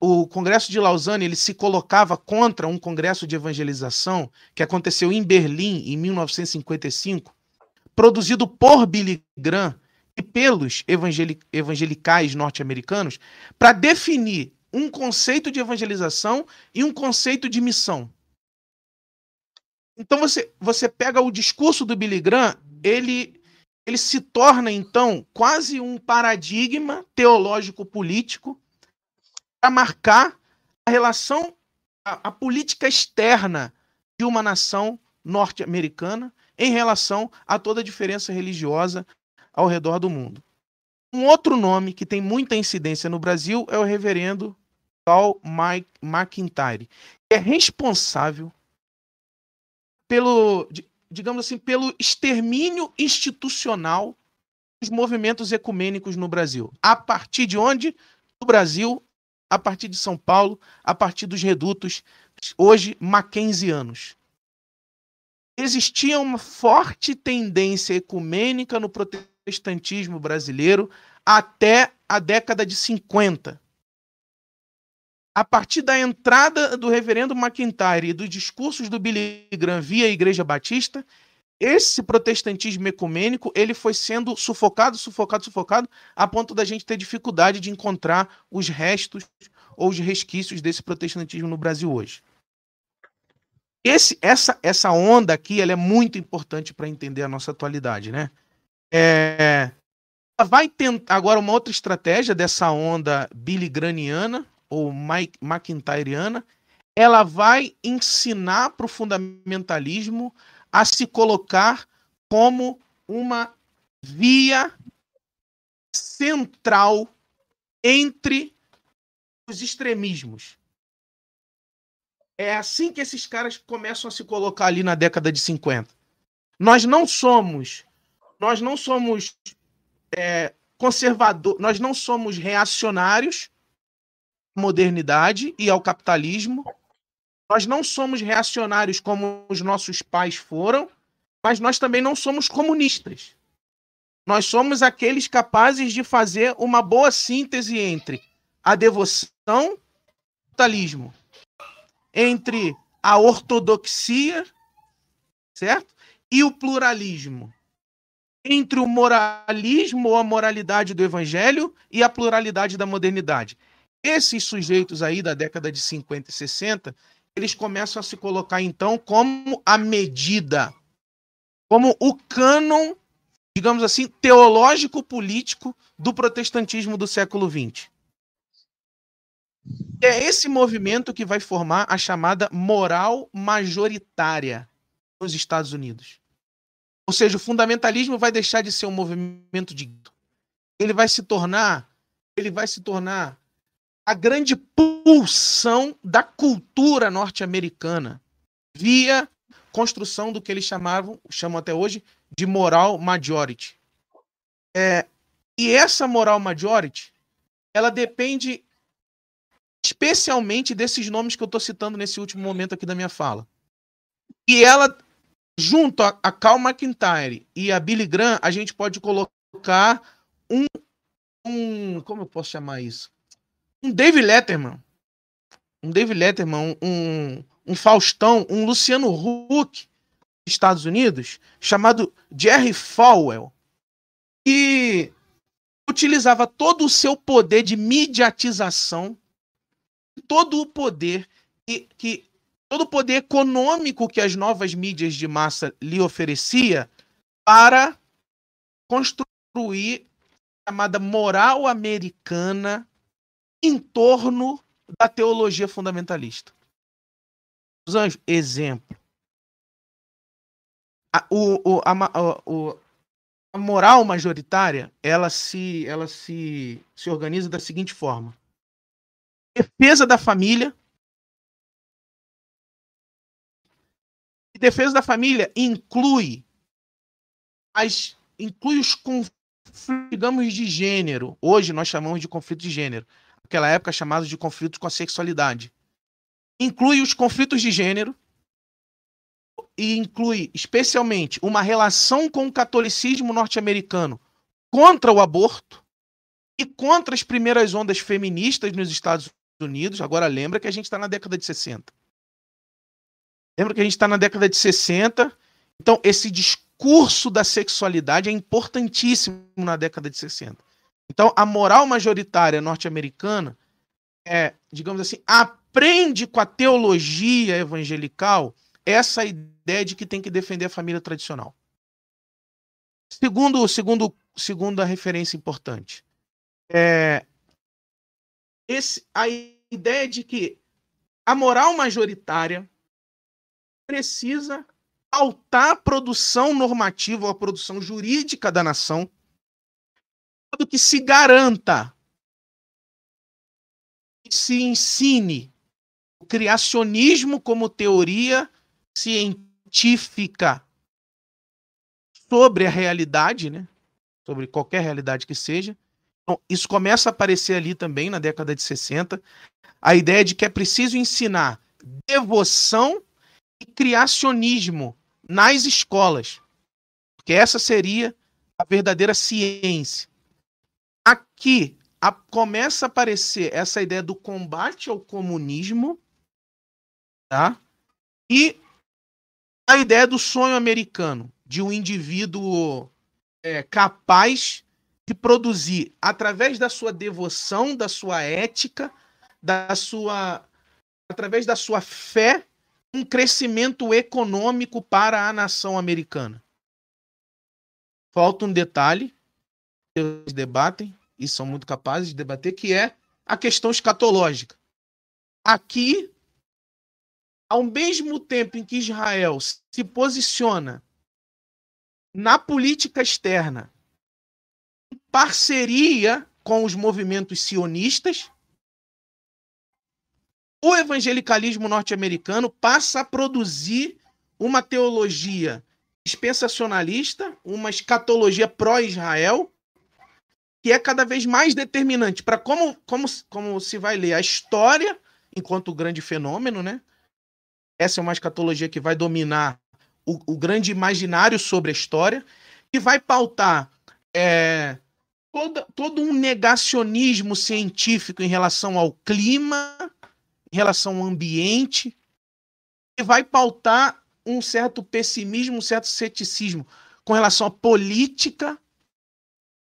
o Congresso de Lausanne ele se colocava contra um congresso de evangelização que aconteceu em Berlim em 1955, produzido por Billy Graham e pelos evangelicais norte-americanos, para definir um conceito de evangelização e um conceito de missão. Então você, você pega o discurso do Billy Graham, ele, ele se torna então quase um paradigma teológico político para marcar a relação, a, a política externa de uma nação norte-americana em relação a toda a diferença religiosa ao redor do mundo. Um outro nome que tem muita incidência no Brasil é o reverendo Paul McIntyre, que é responsável pelo, digamos assim, pelo extermínio institucional dos movimentos ecumênicos no Brasil. A partir de onde? Do Brasil a partir de São Paulo, a partir dos redutos, hoje mackenzianos. Existia uma forte tendência ecumênica no protestantismo brasileiro até a década de 50. A partir da entrada do reverendo McIntyre e dos discursos do Billy Graham via Igreja Batista, esse protestantismo ecumênico ele foi sendo sufocado, sufocado, sufocado, a ponto da gente ter dificuldade de encontrar os restos ou os resquícios desse protestantismo no Brasil hoje. Esse, essa, essa onda aqui ela é muito importante para entender a nossa atualidade, né? É, vai tentar agora uma outra estratégia dessa onda biligraniana ou McIntyreana, ela vai ensinar para o fundamentalismo a se colocar como uma via central entre os extremismos. É assim que esses caras começam a se colocar ali na década de 50. Nós não somos, nós não somos é, conservadores, nós não somos reacionários à modernidade e ao capitalismo. Nós não somos reacionários como os nossos pais foram, mas nós também não somos comunistas. Nós somos aqueles capazes de fazer uma boa síntese entre a devoção e o capitalismo, entre a ortodoxia, certo? E o pluralismo. Entre o moralismo ou a moralidade do evangelho e a pluralidade da modernidade. Esses sujeitos aí da década de 50 e 60, eles começam a se colocar então como a medida, como o cânon, digamos assim, teológico-político do protestantismo do século XX. É esse movimento que vai formar a chamada moral majoritária nos Estados Unidos. Ou seja, o fundamentalismo vai deixar de ser um movimento de ele vai se tornar, ele vai se tornar a grande pulsão da cultura norte-americana via construção do que eles chamavam, chamam até hoje, de moral majority. É, e essa moral majority, ela depende especialmente desses nomes que eu estou citando nesse último momento aqui da minha fala. E ela, junto a, a Cal McIntyre e a Billy Graham, a gente pode colocar um, um como eu posso chamar isso? um David Letterman, um David Letterman, um, um Faustão, um Luciano Huck, Estados Unidos, chamado Jerry Falwell, que utilizava todo o seu poder de mediatização, todo o poder que, que todo o poder econômico que as novas mídias de massa lhe oferecia para construir a chamada moral americana em torno da teologia fundamentalista. Os anjos, exemplo. A, o, o, a, o, a moral majoritária ela se, ela se, se organiza da seguinte forma: defesa da família. Defesa da família inclui as inclui os conflitos, digamos, de gênero. Hoje nós chamamos de conflito de gênero naquela época chamados de conflitos com a sexualidade. Inclui os conflitos de gênero e inclui especialmente uma relação com o catolicismo norte-americano contra o aborto e contra as primeiras ondas feministas nos Estados Unidos. Agora lembra que a gente está na década de 60. Lembra que a gente está na década de 60. Então, esse discurso da sexualidade é importantíssimo na década de 60. Então, a moral majoritária norte-americana é, digamos assim, aprende com a teologia evangelical essa ideia de que tem que defender a família tradicional. Segundo, segundo, segunda referência importante, é esse, a ideia de que a moral majoritária precisa altar a produção normativa ou a produção jurídica da nação modo que se garanta, que se ensine o criacionismo como teoria científica sobre a realidade, né? sobre qualquer realidade que seja. Então, isso começa a aparecer ali também na década de 60. A ideia de que é preciso ensinar devoção e criacionismo nas escolas. Porque essa seria a verdadeira ciência. Aqui a, começa a aparecer essa ideia do combate ao comunismo, tá? E a ideia do sonho americano. de um indivíduo é, capaz de produzir, através da sua devoção, da sua ética, da sua, através da sua fé, um crescimento econômico para a nação americana. Falta um detalhe, eles debatem e são muito capazes de debater, que é a questão escatológica. Aqui, ao mesmo tempo em que Israel se posiciona na política externa, parceria com os movimentos sionistas, o evangelicalismo norte-americano passa a produzir uma teologia dispensacionalista, uma escatologia pró-Israel, que é cada vez mais determinante para como, como, como se vai ler a história enquanto grande fenômeno, né? Essa é uma escatologia que vai dominar o, o grande imaginário sobre a história, que vai pautar é, todo, todo um negacionismo científico em relação ao clima, em relação ao ambiente, e vai pautar um certo pessimismo, um certo ceticismo com relação à política,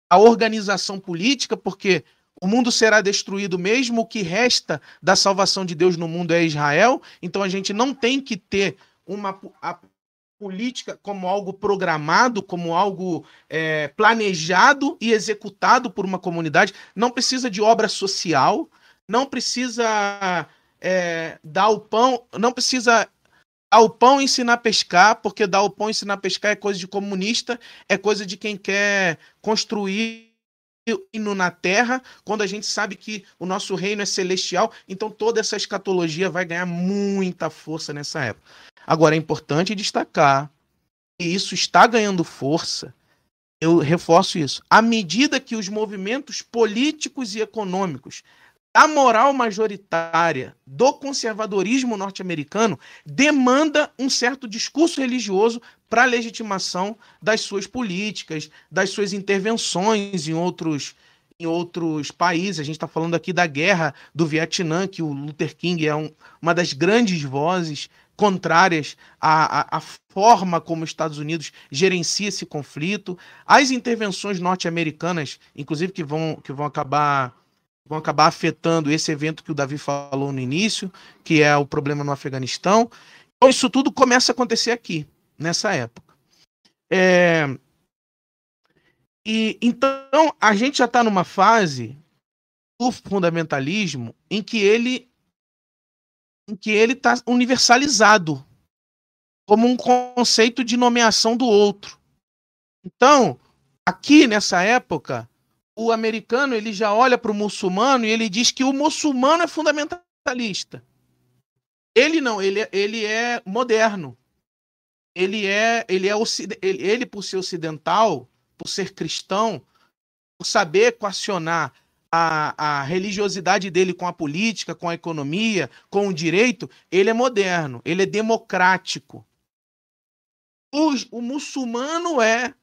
à organização política, porque o mundo será destruído mesmo, o que resta da salvação de Deus no mundo é Israel, então a gente não tem que ter uma a política como algo programado, como algo é, planejado e executado por uma comunidade, não precisa de obra social, não precisa é, dar o pão, não precisa dar o pão e ensinar a pescar, porque dar o pão e ensinar a pescar é coisa de comunista, é coisa de quem quer construir reino na terra, quando a gente sabe que o nosso reino é celestial, então toda essa escatologia vai ganhar muita força nessa época. Agora é importante destacar que isso está ganhando força. Eu reforço isso. À medida que os movimentos políticos e econômicos a moral majoritária do conservadorismo norte-americano demanda um certo discurso religioso para a legitimação das suas políticas, das suas intervenções em outros, em outros países. A gente está falando aqui da guerra do Vietnã, que o Luther King é um, uma das grandes vozes contrárias à, à, à, forma como os Estados Unidos gerencia esse conflito. As intervenções norte-americanas, inclusive, que vão, que vão acabar vão acabar afetando esse evento que o Davi falou no início, que é o problema no Afeganistão. Então, isso tudo começa a acontecer aqui, nessa época. É... E então a gente já está numa fase do fundamentalismo em que ele em que ele está universalizado como um conceito de nomeação do outro. Então, aqui nessa época, o americano ele já olha para o muçulmano e ele diz que o muçulmano é fundamentalista. Ele não, ele, é, ele é moderno. Ele é, ele é ele, ele por ser ocidental, por ser cristão, por saber equacionar a, a religiosidade dele com a política, com a economia, com o direito, ele é moderno, ele é democrático. O, o muçulmano é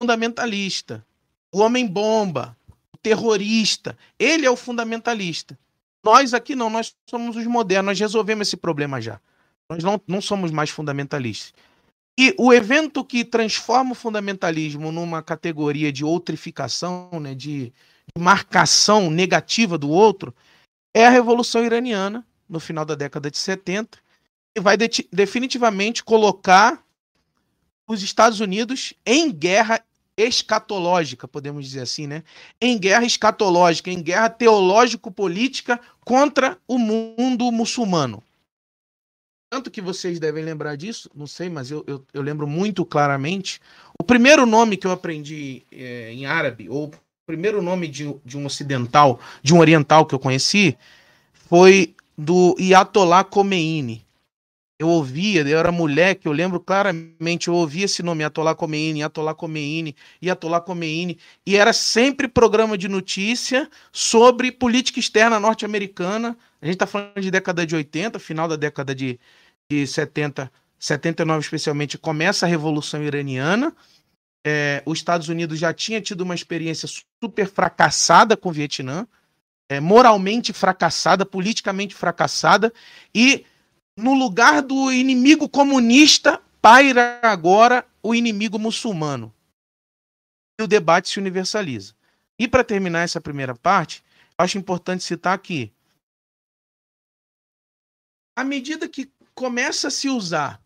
fundamentalista. O homem bomba, terrorista. Ele é o fundamentalista. Nós aqui não, nós somos os modernos, nós resolvemos esse problema já. Nós não, não somos mais fundamentalistas. E o evento que transforma o fundamentalismo numa categoria de outrificação, né, de, de marcação negativa do outro, é a Revolução Iraniana, no final da década de 70, que vai de definitivamente colocar os Estados Unidos em guerra escatológica, podemos dizer assim, né? Em guerra escatológica, em guerra teológico-política contra o mundo muçulmano. Tanto que vocês devem lembrar disso, não sei, mas eu, eu, eu lembro muito claramente. O primeiro nome que eu aprendi é, em árabe, ou primeiro nome de, de um ocidental, de um oriental que eu conheci, foi do Ayatollah Khomeini eu ouvia, eu era moleque, eu lembro claramente, eu ouvia esse nome, Atolá Khomeini, Atolá Khomeini, Atolá Khomeini, e era sempre programa de notícia sobre política externa norte-americana. A gente está falando de década de 80, final da década de, de 70, 79 especialmente, começa a Revolução Iraniana. É, os Estados Unidos já tinha tido uma experiência super fracassada com o Vietnã, é, moralmente fracassada, politicamente fracassada, e no lugar do inimigo comunista, paira agora o inimigo muçulmano. E o debate se universaliza. E para terminar essa primeira parte, acho importante citar aqui. À medida que começa a se usar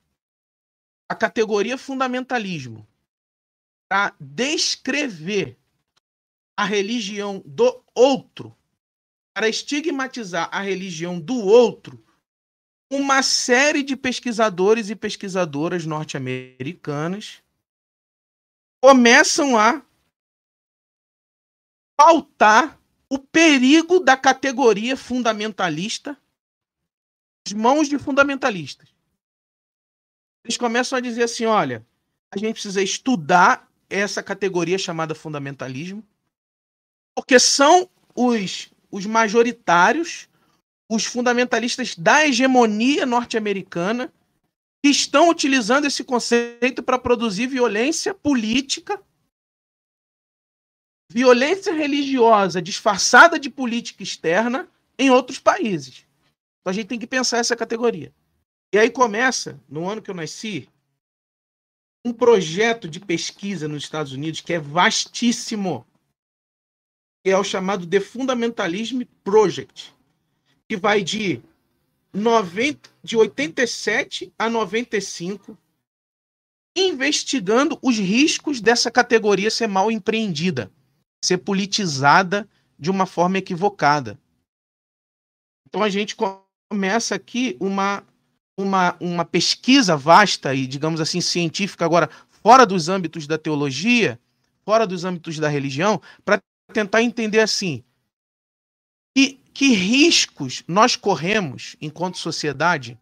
a categoria fundamentalismo para descrever a religião do outro, para estigmatizar a religião do outro, uma série de pesquisadores e pesquisadoras norte-americanas começam a pautar o perigo da categoria fundamentalista as mãos de fundamentalistas. Eles começam a dizer assim: olha, a gente precisa estudar essa categoria chamada fundamentalismo, porque são os, os majoritários, os fundamentalistas da hegemonia norte-americana, que estão utilizando esse conceito para produzir violência política, violência religiosa disfarçada de política externa em outros países. Então a gente tem que pensar essa categoria. E aí começa, no ano que eu nasci, um projeto de pesquisa nos Estados Unidos que é vastíssimo, que é o chamado The Fundamentalism Project, que vai de 90, de 87 a 95, investigando os riscos dessa categoria ser mal empreendida, ser politizada de uma forma equivocada. Então a gente começa aqui uma uma, uma pesquisa vasta e, digamos assim, científica, agora fora dos âmbitos da teologia, fora dos âmbitos da religião, para tentar entender assim que, que riscos nós corremos enquanto sociedade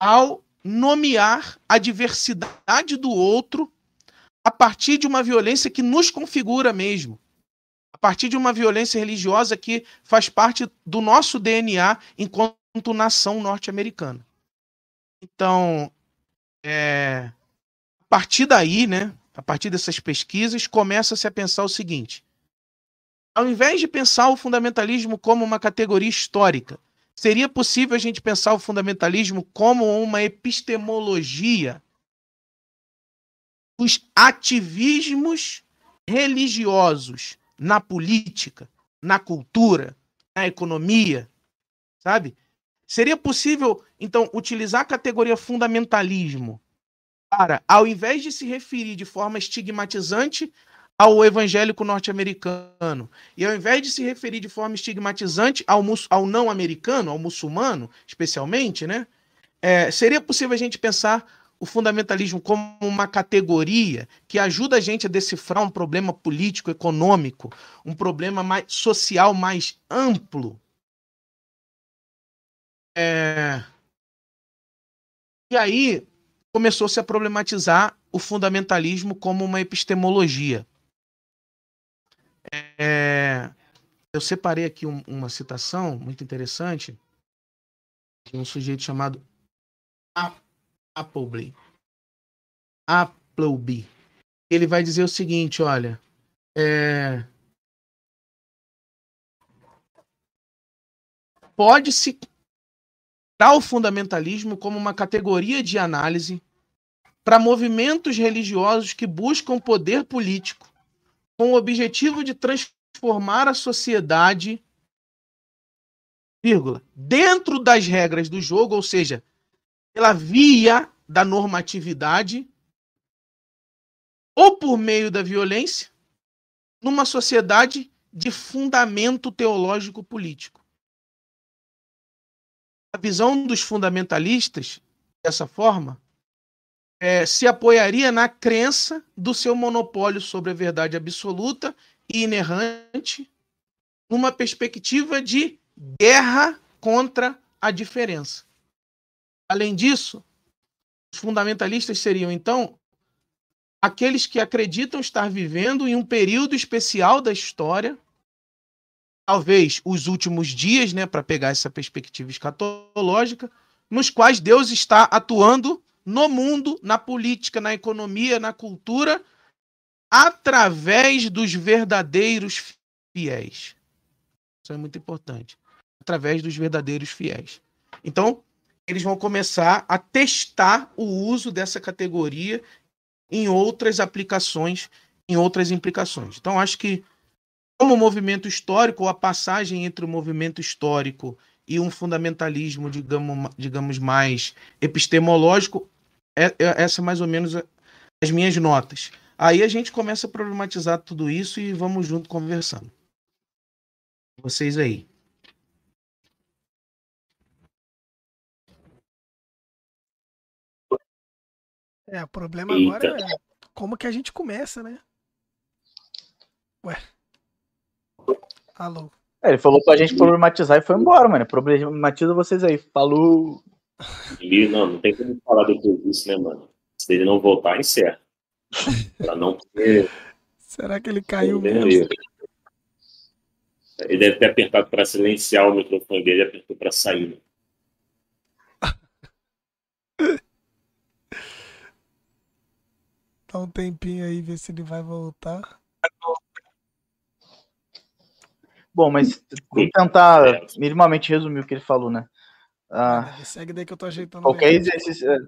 ao nomear a diversidade do outro a partir de uma violência que nos configura mesmo, a partir de uma violência religiosa que faz parte do nosso DNA enquanto nação norte-americana. Então, é, a partir daí, né, a partir dessas pesquisas, começa-se a pensar o seguinte: ao invés de pensar o fundamentalismo como uma categoria histórica, seria possível a gente pensar o fundamentalismo como uma epistemologia dos ativismos religiosos na política, na cultura, na economia, sabe? Seria possível, então, utilizar a categoria fundamentalismo para, ao invés de se referir de forma estigmatizante ao evangélico norte-americano, e ao invés de se referir de forma estigmatizante ao, ao não americano, ao muçulmano, especialmente, né? É, seria possível a gente pensar o fundamentalismo como uma categoria que ajuda a gente a decifrar um problema político, econômico, um problema mais social mais amplo é... E aí começou-se a problematizar o fundamentalismo como uma epistemologia. É... Eu separei aqui um, uma citação muito interessante de um sujeito chamado Appleby. Appleby. Ele vai dizer o seguinte, olha, é... pode-se tal fundamentalismo como uma categoria de análise para movimentos religiosos que buscam poder político com o objetivo de transformar a sociedade vírgula, dentro das regras do jogo, ou seja, pela via da normatividade ou por meio da violência, numa sociedade de fundamento teológico político a visão dos fundamentalistas, dessa forma, é, se apoiaria na crença do seu monopólio sobre a verdade absoluta e inerrante, numa perspectiva de guerra contra a diferença. Além disso, os fundamentalistas seriam, então, aqueles que acreditam estar vivendo em um período especial da história talvez os últimos dias, né, para pegar essa perspectiva escatológica, nos quais Deus está atuando no mundo, na política, na economia, na cultura, através dos verdadeiros fiéis. Isso é muito importante. Através dos verdadeiros fiéis. Então, eles vão começar a testar o uso dessa categoria em outras aplicações, em outras implicações. Então, acho que, como movimento histórico, ou a passagem entre o movimento histórico e um fundamentalismo, digamos, digamos mais epistemológico, é, é, essa é mais ou menos as minhas notas. Aí a gente começa a problematizar tudo isso e vamos junto conversando. Vocês aí. É, o problema Eita. agora é como que a gente começa, né? Ué. Alô. É, ele falou pra gente problematizar e foi embora, mano. Problematiza vocês aí. Falou. Não, não tem como falar depois disso, né, mano? Se ele não voltar, encerra. pra não ter. Será que ele caiu mesmo? Ele deve ter apertado para silenciar o microfone dele e apertou para sair. Né? Dá um tempinho aí, ver se ele vai voltar. Bom, mas vamos tentar minimamente resumir o que ele falou, né? Ah, segue daí que eu tô ajeitando. Qualquer exercício, é,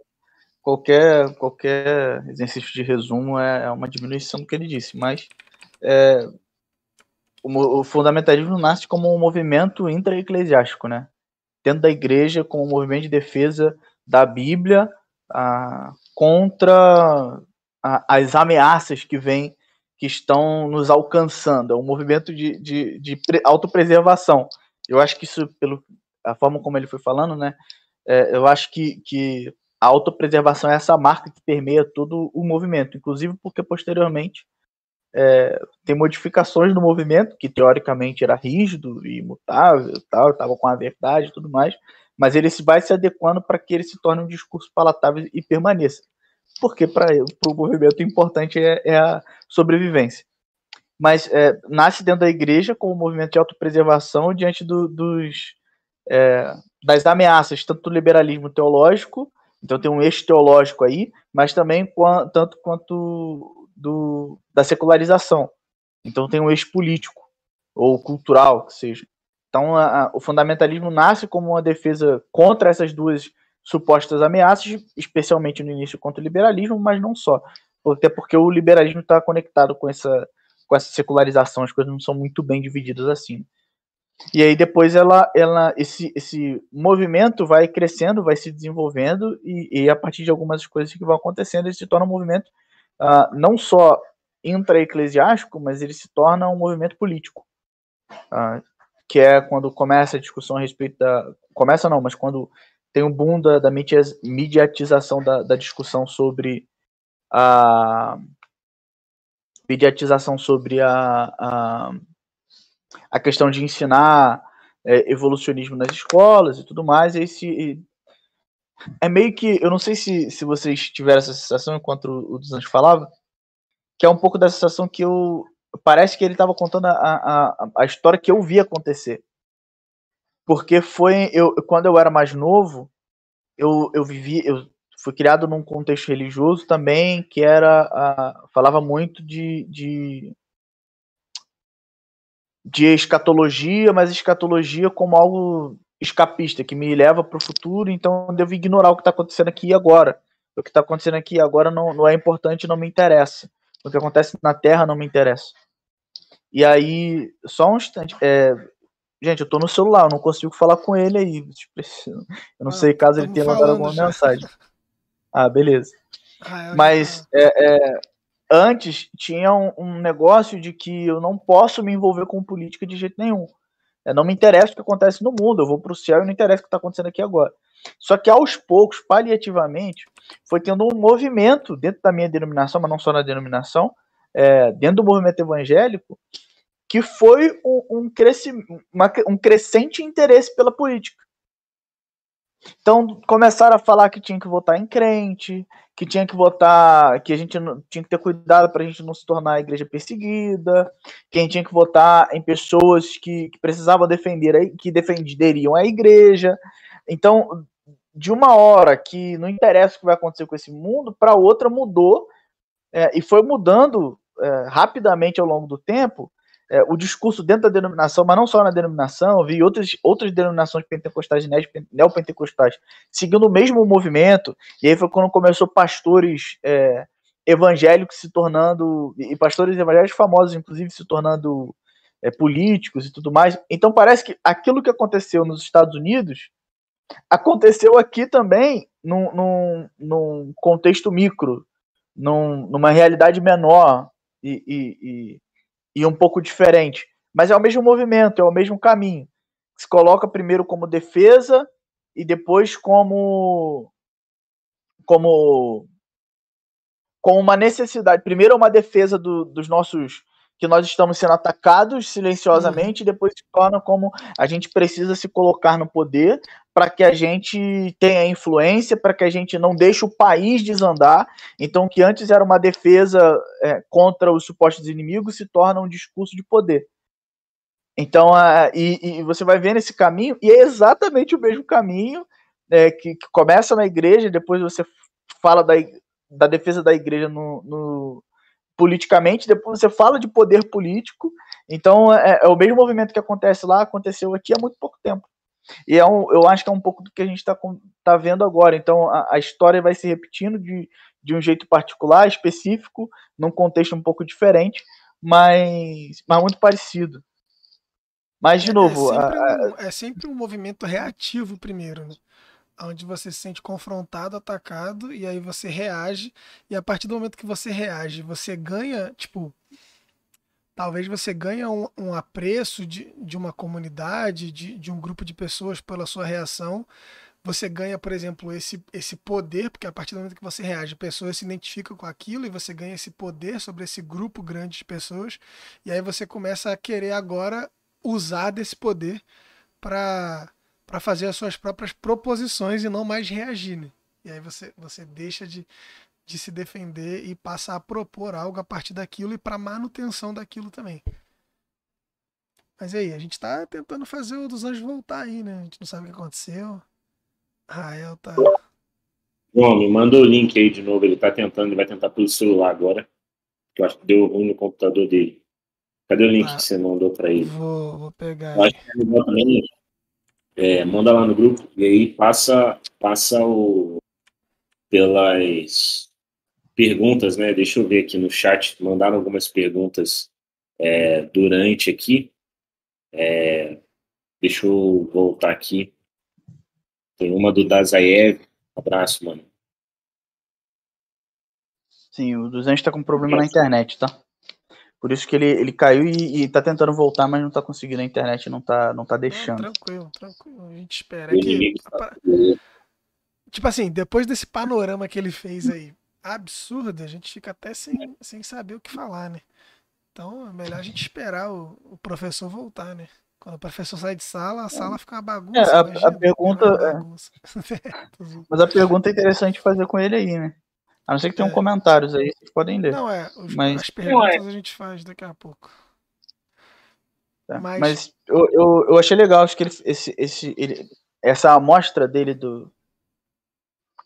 qualquer, qualquer exercício de resumo é, é uma diminuição do que ele disse, mas é, o, o, fundamentalismo nasce como um movimento intra-eclesiástico, né? Dentro da igreja, como um movimento de defesa da Bíblia ah, contra a, as ameaças que vêm, que estão nos alcançando. É um movimento de, de, de autopreservação. Eu acho que isso, pelo a forma como ele foi falando, né? É, eu acho que, que a autopreservação é essa marca que permeia todo o movimento, inclusive porque posteriormente é, tem modificações no movimento, que teoricamente era rígido e imutável, tal, estava com a verdade e tudo mais, mas ele vai se adequando para que ele se torne um discurso palatável e permaneça porque para o movimento o importante é, é, a sobrevivência. Mas é, nasce dentro da igreja como um movimento de autopreservação diante do, dos, é, das ameaças, tanto do liberalismo teológico, então tem um eixo teológico aí, mas também tanto quanto do, da secularização. Então tem um eixo político ou cultural, que seja. Então a, a, o fundamentalismo nasce como uma defesa contra essas duas supostas ameaças, especialmente no início contra o liberalismo, mas não só. Até porque o liberalismo está conectado com essa, com essa secularização, as coisas não são muito bem divididas assim. E aí depois ela, ela esse, esse movimento vai crescendo, vai se desenvolvendo, e, e a partir de algumas coisas que vão acontecendo, ele se torna um movimento uh, não só intra-eclesiástico, mas ele se torna um movimento político. Uh, que é quando começa a discussão a respeito da. Começa não, mas quando tem um boom da, da mediatização da, da discussão sobre a mediatização sobre a, a, a questão de ensinar é, evolucionismo nas escolas e tudo mais. Esse, é meio que, eu não sei se, se vocês tiveram essa sensação enquanto o, o dos Anjos falava, que é um pouco da sensação que eu. Parece que ele estava contando a, a, a história que eu vi acontecer porque foi eu quando eu era mais novo, eu, eu vivi, eu fui criado num contexto religioso também que era a, falava muito de, de de escatologia, mas escatologia como algo escapista que me leva para o futuro, então eu devo ignorar o que está acontecendo aqui e agora. O que está acontecendo aqui agora não, não é importante, não me interessa. O que acontece na Terra não me interessa. E aí, só um instante, é, Gente, eu tô no celular, eu não consigo falar com ele aí. Eu não ah, sei caso ele tenha mandado alguma já. mensagem. Ah, beleza. Ah, Mas é, é, antes tinha um, um, negócio de que eu não posso me envolver com política de jeito nenhum. É, não me interessa o que acontece no mundo, eu vou para o céu e não interessa o que está acontecendo aqui agora. Só que aos poucos, paliativamente, foi tendo um movimento dentro da minha denominação, mas não só na denominação, é, dentro do movimento evangélico, que foi um, um, uma, um crescente interesse pela política. Então começaram a falar que tinha que votar em crente, que tinha que votar, que a gente tinha que ter cuidado para a gente não se tornar a igreja perseguida, que a gente tinha que votar em pessoas que, que precisavam defender, que defenderiam a igreja. Então, de uma hora que não interessa o que vai acontecer com esse mundo, para outra mudou é, e foi mudando é, rapidamente ao longo do tempo é, o discurso dentro da denominação, mas não só na denominação, vi outras, outras denominações pentecostais e neopentecostais seguindo o mesmo movimento, e aí foi quando começou pastores é, evangélicos se tornando, e pastores evangélicos famosos, inclusive, se tornando é, políticos e tudo mais. Então parece que aquilo que aconteceu nos Estados Unidos aconteceu aqui também num, num, num contexto micro, num, numa realidade menor e, e, e e um pouco diferente. Mas é o mesmo movimento, é o mesmo caminho. Se coloca primeiro como defesa e depois como como com uma necessidade. Primeiro é uma defesa do, dos nossos que nós estamos sendo atacados silenciosamente, uhum. e depois se torna como a gente precisa se colocar no poder para que a gente tenha influência, para que a gente não deixe o país desandar. Então, que antes era uma defesa é, contra os supostos inimigos se torna um discurso de poder. Então, e, e, você vai vendo esse caminho, e é exatamente o mesmo caminho é, que, que, começa na igreja, depois você fala da, da defesa da igreja no, no politicamente, depois você fala de poder político. Então, é, é, o mesmo movimento que acontece lá, aconteceu aqui há muito pouco tempo. E é um, eu acho que é um pouco do que a gente está tá vendo agora. Então, a, a, história vai se repetindo de, de um jeito particular, específico, num contexto um pouco diferente, mas, mas muito parecido. Mas, de é, novo. É sempre, um, é sempre um movimento reativo primeiro, né? onde você se sente confrontado, atacado, e aí você reage, e a partir do momento que você reage, você ganha, tipo, talvez você ganha um, um apreço de, de uma comunidade, de, de um grupo de pessoas pela sua reação, você ganha, por exemplo, esse, esse poder, porque a partir do momento que você reage, pessoas se identificam com aquilo e você ganha esse poder sobre esse grupo grande de pessoas, e aí você começa a querer agora usar desse poder para para fazer as suas próprias proposições e não mais reagir. Né? E aí você, você deixa de, de se defender e passa a propor algo a partir daquilo e para manutenção daquilo também. Mas aí, a gente está tentando fazer o dos anjos voltar aí, né? A gente não sabe o que aconteceu. Rael tá. Bom, me manda o link aí de novo. Ele tá tentando, ele vai tentar pelo celular agora. Que eu acho que deu ruim no computador dele. Cadê o link ah, que você mandou para ele? Vou, vou pegar. Eu acho que ele também é, manda lá no grupo e aí passa, passa o, pelas perguntas, né? Deixa eu ver aqui no chat, mandaram algumas perguntas é, durante aqui. É, deixa eu voltar aqui. Tem uma do Dazaev. Abraço, mano. Sim, o 200 tá com problema na internet, tá? Por isso que ele, ele caiu e, e tá tentando voltar, mas não tá conseguindo. A internet não tá, não tá deixando. Não, tranquilo, tranquilo. A gente espera. É que, tipo assim, depois desse panorama que ele fez aí, absurdo, a gente fica até sem, sem saber o que falar, né? Então é melhor a gente esperar o, o professor voltar, né? Quando o professor sai de sala, a sala fica uma bagunça. É, a, imagina, a pergunta. É... Bagunça. Mas a pergunta é interessante fazer com ele aí, né? A não ser que tenham é. comentários aí, vocês podem ler. Não, é. Os, mas... As perguntas a gente faz daqui a pouco. Tá. Mas, mas eu, eu, eu, achei legal, acho que ele, esse, esse, ele, essa amostra dele do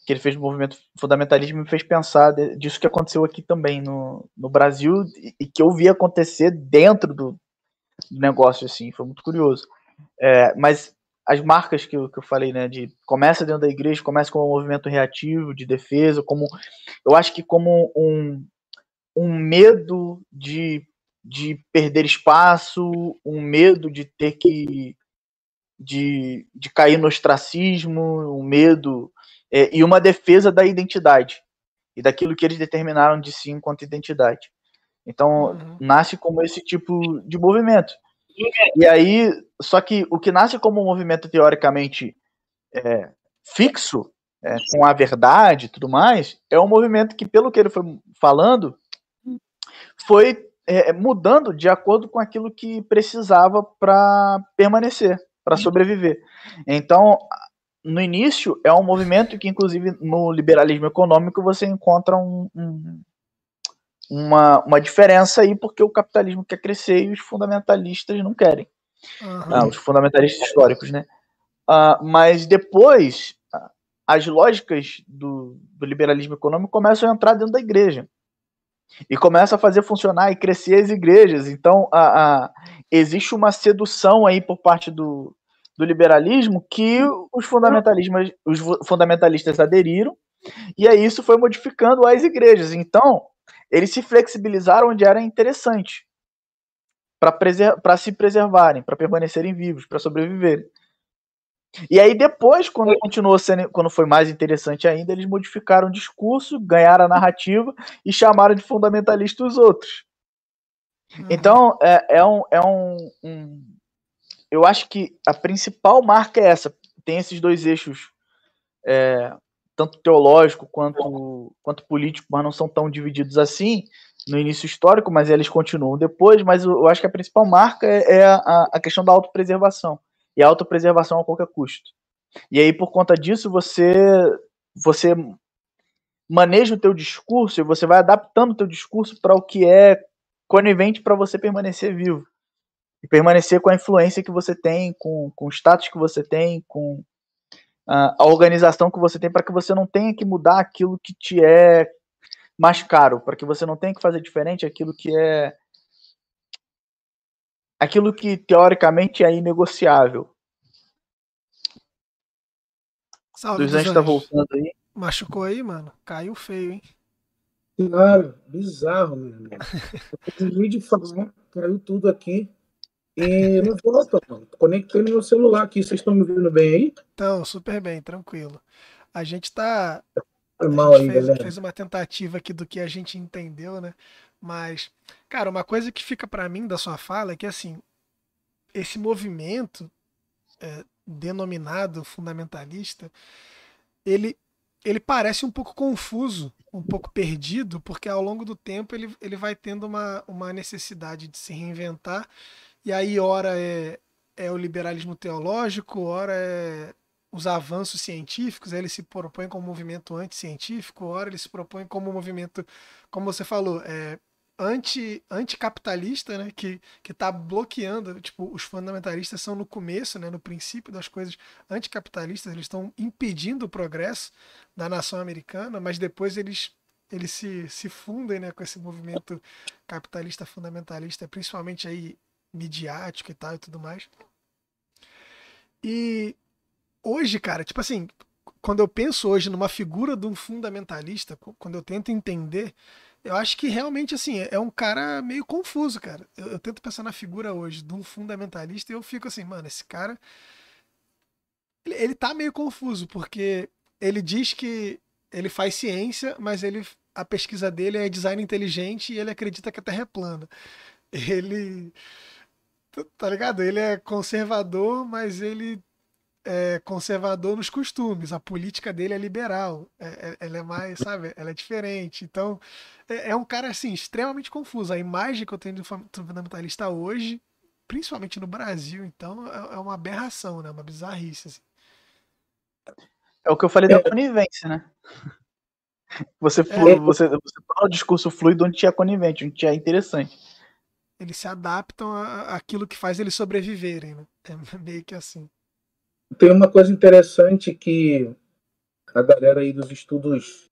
que ele fez do movimento fundamentalismo me fez pensar disso que aconteceu aqui também no, no Brasil e que eu vi acontecer dentro do, do negócio, assim, foi muito curioso. É, mas as marcas que eu, que eu falei, né, de começa dentro da igreja, começa como um movimento reativo, de defesa, como eu acho que como um, um medo de, de perder espaço, um medo de ter que de, de cair no ostracismo, um medo e uma defesa da identidade e daquilo que eles determinaram de si enquanto identidade. Então, uhum. nasce como esse tipo de movimento. E aí, só que o que nasce como um movimento teoricamente é, fixo, é, com a verdade e tudo mais, é um movimento que, pelo que ele foi falando, foi é, mudando de acordo com aquilo que precisava para permanecer, para sobreviver. Então, no início, é um movimento que, inclusive, no liberalismo econômico, você encontra um, um uma, uma diferença aí, porque o capitalismo quer crescer e os fundamentalistas não querem. Uhum. Ah, os fundamentalistas históricos, né? Ah, mas depois, as lógicas do, do, liberalismo econômico começam a entrar dentro da igreja. e começa a fazer funcionar e crescer as igrejas. Então, a, a, existe uma sedução aí por parte do, do liberalismo que os fundamentalistas, os fundamentalistas aderiram, e aí isso foi modificando as igrejas. Então, eles se flexibilizaram onde era interessante para se preservarem, para permanecerem vivos, para sobreviverem. E aí depois, quando continuou sendo, quando foi mais interessante ainda, eles modificaram o discurso, ganharam a narrativa e chamaram de fundamentalista os outros. Uhum. Então é, é, um, é um, um, eu acho que a principal marca é essa. Tem esses dois eixos, é, tanto teológico quanto, quanto político, mas não são tão divididos assim no início histórico, mas eles continuam depois. Mas eu acho que a principal marca é, é a, a questão da autopreservação e autopreservação a qualquer custo. E aí, por conta disso, você você maneja o teu discurso e você vai adaptando o teu discurso para o que é conivente para você permanecer vivo. E permanecer com a influência que você tem, com, com o status que você tem, com a, a organização que você tem, para que você não tenha que mudar aquilo que te é mais caro, para que você não tenha que fazer diferente aquilo que é aquilo que teoricamente é inegociável. Salve, Luiz Anjos tá voltando aí. Machucou aí, mano? Caiu feio, hein? Claro, bizarro, meu irmão. Eu de falar, caiu tudo aqui. E não volta, mano. Conectei no meu celular aqui. Vocês estão me vendo bem aí? Estão, super bem, tranquilo. A gente tá. Foi mal aí, fez, galera. fez uma tentativa aqui do que a gente entendeu, né? Mas, cara, uma coisa que fica para mim da sua fala é que, assim, esse movimento é, denominado fundamentalista, ele, ele parece um pouco confuso, um pouco perdido, porque ao longo do tempo ele, ele vai tendo uma, uma necessidade de se reinventar, e aí, ora é, é o liberalismo teológico, ora é os avanços científicos, ele se propõe como um movimento anticientífico, ora ele se propõe como movimento, como você falou, é, anti, anticapitalista, né, que que está bloqueando, tipo, os fundamentalistas são no começo, né, no princípio das coisas anticapitalistas, eles estão impedindo o progresso da nação americana, mas depois eles eles se, se fundem, né, com esse movimento capitalista fundamentalista, principalmente aí midiático e tal e tudo mais. E hoje, cara, tipo assim, quando eu penso hoje numa figura de um fundamentalista, quando eu tento entender eu acho que realmente, assim, é um cara meio confuso, cara. Eu, eu, tento pensar na figura hoje de um fundamentalista e eu fico assim, mano, esse cara. Ele, ele tá meio confuso, porque ele diz que ele faz ciência, mas ele a pesquisa dele é design inteligente e ele acredita que a Terra é plana. Ele. Tá ligado? Ele é conservador, mas ele é conservador nos costumes. A política dele é liberal. É, é, ela é mais, sabe? Ela é diferente. Então, é, é, um cara, assim, extremamente confuso. A imagem que eu tenho do fundamentalista hoje, principalmente no Brasil, então, é, é uma aberração, né? Uma bizarrice, assim. É o que eu falei da é. conivência, né? Você, flui, você, você fala o discurso fluido onde tinha conivente, onde tinha interessante. Eles se adaptam àquilo que faz eles sobreviverem, né? É meio que assim. Tem uma coisa interessante que a galera aí dos estudos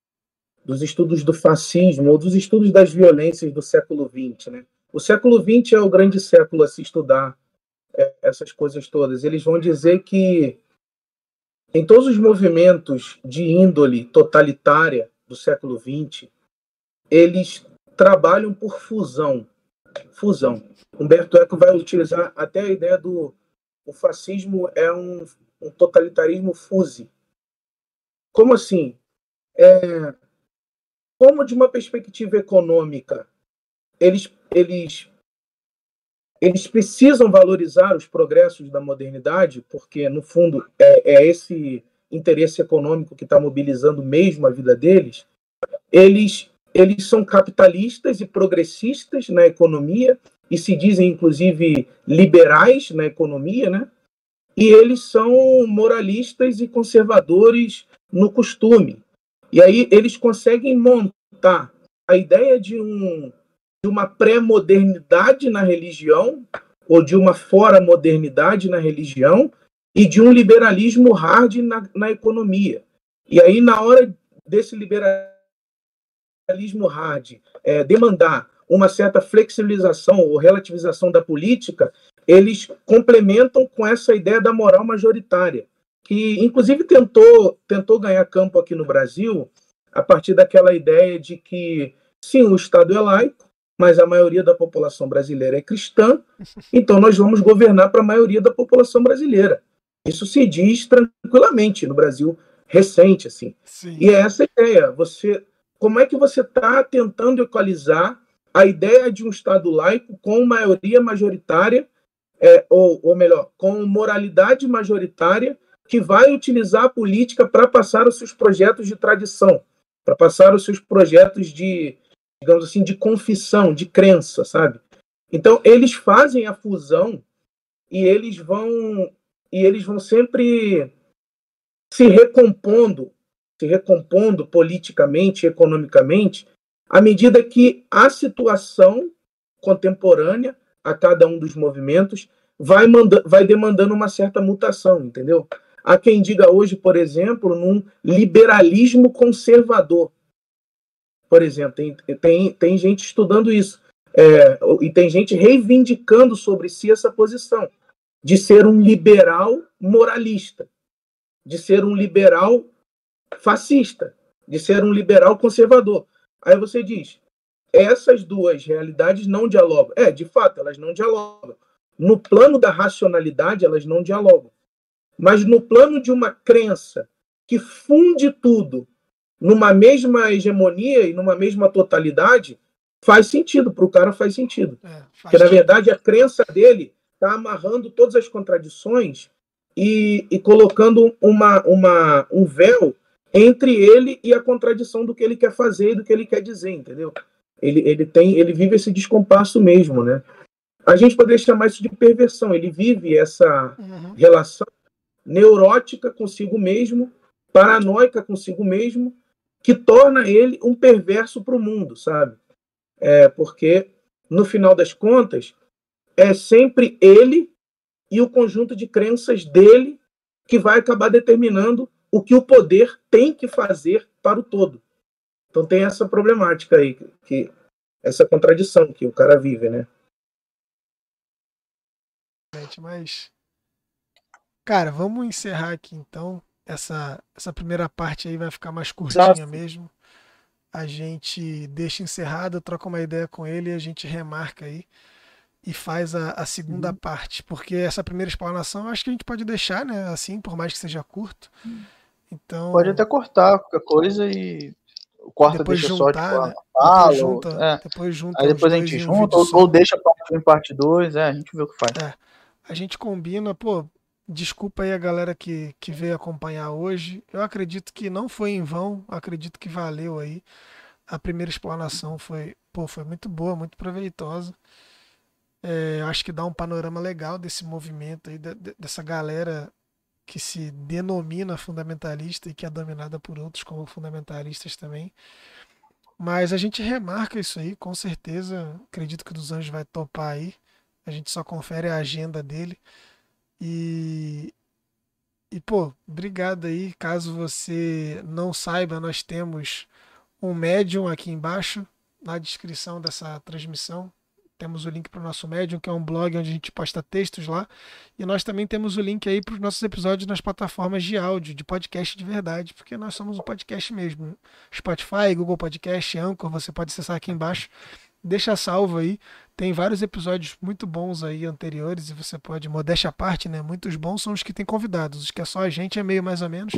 dos estudos do fascismo ou dos estudos das violências do século XX, né? O século XX é o grande século a se estudar é, essas coisas todas. Eles vão dizer que em todos os movimentos de índole totalitária do século XX, eles trabalham por fusão. Fusão. Humberto Eco vai utilizar até a ideia do o fascismo é um, um totalitarismo fuse. Como assim? É, como de uma perspectiva econômica, eles, eles, eles precisam valorizar os progressos da modernidade, porque, no fundo, é, é esse interesse econômico que está mobilizando mesmo a vida deles, eles, eles são capitalistas e progressistas na economia, e se dizem, inclusive, liberais na economia, né? e eles são moralistas e conservadores no costume. E aí eles conseguem montar a ideia de, um, de uma pré-modernidade na religião, ou de uma fora-modernidade na religião, e de um liberalismo hard na, na economia. E aí, na hora desse liberalismo liberalismo hard é, demandar uma certa flexibilização ou relativização da política, eles complementam com essa ideia da moral majoritária, que inclusive tentou, tentou ganhar campo aqui no Brasil a partir daquela ideia de que, sim, o Estado é laico, mas a maioria da população brasileira é cristã, então nós vamos governar para a maioria da população brasileira. Isso se diz tranquilamente no Brasil recente, assim. Sim. E é essa ideia. Você, como é que você está tentando equalizar a ideia de um Estado laico com maioria majoritária, é, ou, ou melhor, com moralidade majoritária, que vai utilizar a política para passar os seus projetos de tradição, para passar os seus projetos de, digamos assim, de confissão, de crença, sabe? Então, eles fazem a fusão e eles vão e eles vão sempre se recompondo, se recompondo politicamente, economicamente, à medida que a situação contemporânea a cada um dos movimentos vai, manda, vai demandando uma certa mutação, entendeu? Há quem diga hoje, por exemplo, num liberalismo conservador. Por exemplo, tem, tem, tem gente estudando isso. É, e tem gente reivindicando sobre si essa posição de ser um liberal moralista, de ser um liberal fascista, de ser um liberal conservador. Aí você diz, essas duas realidades não dialogam. É, de fato, elas não dialogam. No plano da racionalidade, elas não dialogam. Mas no plano de uma crença que funde tudo numa mesma hegemonia e numa mesma totalidade, faz sentido, para o cara faz sentido. É, faz Porque, na verdade, a crença dele está amarrando todas as contradições e, e colocando uma, uma, um véu entre ele e a contradição do que ele quer fazer e do que ele quer dizer, entendeu? Ele, ele tem, ele vive esse descompasso mesmo, né? A gente poderia chamar isso de perversão. Ele vive essa uhum. relação neurótica consigo mesmo, paranoica consigo mesmo, que torna ele um perverso para o mundo, sabe? É porque no final das contas é sempre ele e o conjunto de crenças dele que vai acabar determinando o que o poder tem que fazer para o todo. Então tem essa problemática aí, que essa contradição que o cara vive, né? Mas, cara, vamos encerrar aqui então. Essa, essa primeira parte aí vai ficar mais curtinha Nossa. mesmo. A gente deixa encerrado, troca uma ideia com ele e a gente remarca aí e faz a, a segunda uhum. parte. Porque essa primeira explanação acho que a gente pode deixar, né? Assim, por mais que seja curto. Uhum. Então, Pode até cortar qualquer coisa e corta, depois deixa juntar, só tipo, né? fala, depois junta, é. depois junta Aí depois a gente junta, ou, ou, deixa parte 1 parte 2, é, a gente vê o que faz. É. A gente combina, pô, desculpa aí a galera que, que veio acompanhar hoje. Eu acredito que não foi em vão, acredito que valeu aí. A primeira explanação foi, pô, foi muito boa, muito proveitosa. É, acho que dá um panorama legal desse movimento aí, de, de, dessa galera que se denomina fundamentalista e que é dominada por outros como fundamentalistas também. Mas a gente remarca isso aí, com certeza. Acredito que o dos Anjos vai topar aí. A gente só confere a agenda dele. E, e pô, obrigado aí. Caso você não saiba, nós temos um médium aqui embaixo na descrição dessa transmissão temos o link para o nosso Medium, que é um blog onde a gente posta textos lá. E nós também temos o link aí para os nossos episódios nas plataformas de áudio, de podcast de verdade, porque nós somos um podcast mesmo. Spotify, Google Podcast, Anchor, você pode acessar aqui embaixo. Deixa salvo aí. Tem vários episódios muito bons aí anteriores e você pode, modéstia à parte, né? Muitos bons são os que tem convidados. Os que é só a gente é meio mais ou menos.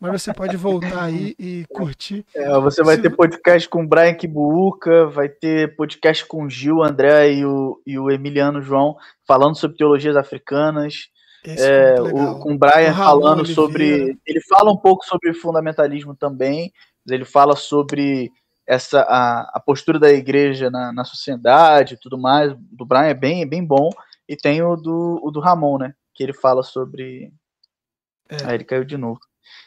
Mas você pode voltar aí e curtir. É, você vai Se... ter podcast com o Brian Kibuuka, vai ter podcast com o Gil, André e o, e o Emiliano João falando sobre teologias africanas. É, o, com o Brian o falando Oliveira. sobre. Ele fala um pouco sobre fundamentalismo também. Ele fala sobre essa a, a postura da igreja na, na sociedade e tudo mais, do Brian é bem, bem bom, e tem o do, o do Ramon, né, que ele fala sobre... É. Aí ele caiu de novo.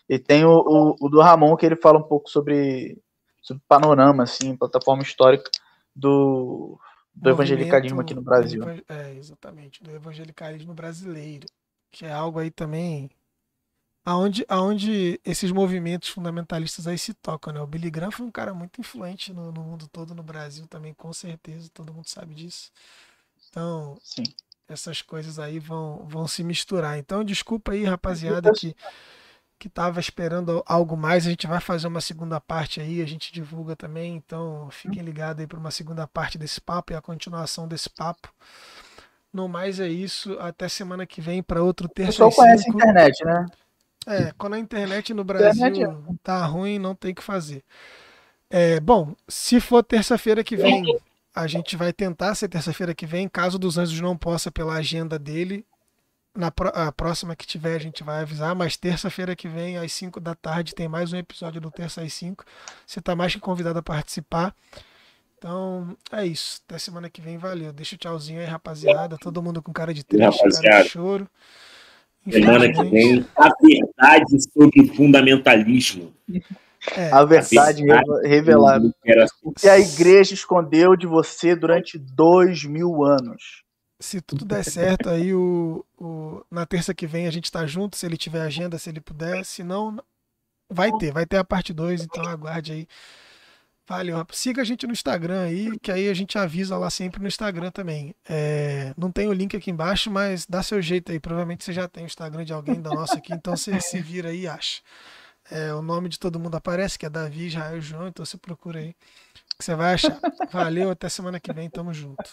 E tem o, o, o, do Ramon, que ele fala um pouco sobre, sobre panorama, assim, plataforma histórica do, do evangelicalismo aqui no Brasil. É, exatamente, do evangelicalismo brasileiro, que é algo aí também aonde, aonde esses movimentos fundamentalistas aí se tocam, né? O Billy Graham foi um cara muito influente no, no mundo todo, no Brasil também, com certeza, todo mundo sabe disso. Então, Sim. essas coisas aí vão, vão se misturar. Então, desculpa aí, rapaziada, que, que tava esperando algo mais. A gente vai fazer uma segunda parte aí, a gente divulga também. Então, fiquem ligados aí para uma segunda parte desse papo e a continuação desse papo. No mais é isso. Até semana que vem para outro O terça pessoal e conhece a internet, né? É, quando a internet no Brasil Internet tá ruim, não tem o que fazer. É, bom, se for terça-feira que vem, a gente vai tentar ser terça-feira que vem. Caso dos Anjos não possa pela agenda dele, na próxima que tiver a gente vai avisar. Mas terça-feira que vem, às 5 da tarde, tem mais um episódio do Terça às 5. Você tá mais que convidado a participar. Então, é isso. Até semana que vem, valeu. Deixa o tchauzinho aí, rapaziada. Todo mundo com cara de triste, cara de choro. Semana que vem, a verdade sobre o fundamentalismo. é, A verdade verdade. revelada. Era O que a igreja escondeu de você durante dois mil anos. se tudo der certo, aí o, o- na terça que vem a gente tá junto, se ele tiver agenda, se ele puder. Se não, vai ter, vai ter a parte 2, então aguarde aí. Valeu. Siga a gente no Instagram aí, que aí a gente avisa lá sempre no Instagram também. É, não tem o link aqui embaixo, mas dá seu jeito aí. Provavelmente você já tem o Instagram de alguém da nossa aqui, então você se vira aí e acha. É, o nome de todo mundo aparece, que é Davi, Israel, João, então você procura aí, que você vai achar. Valeu, até semana que vem, tamo junto.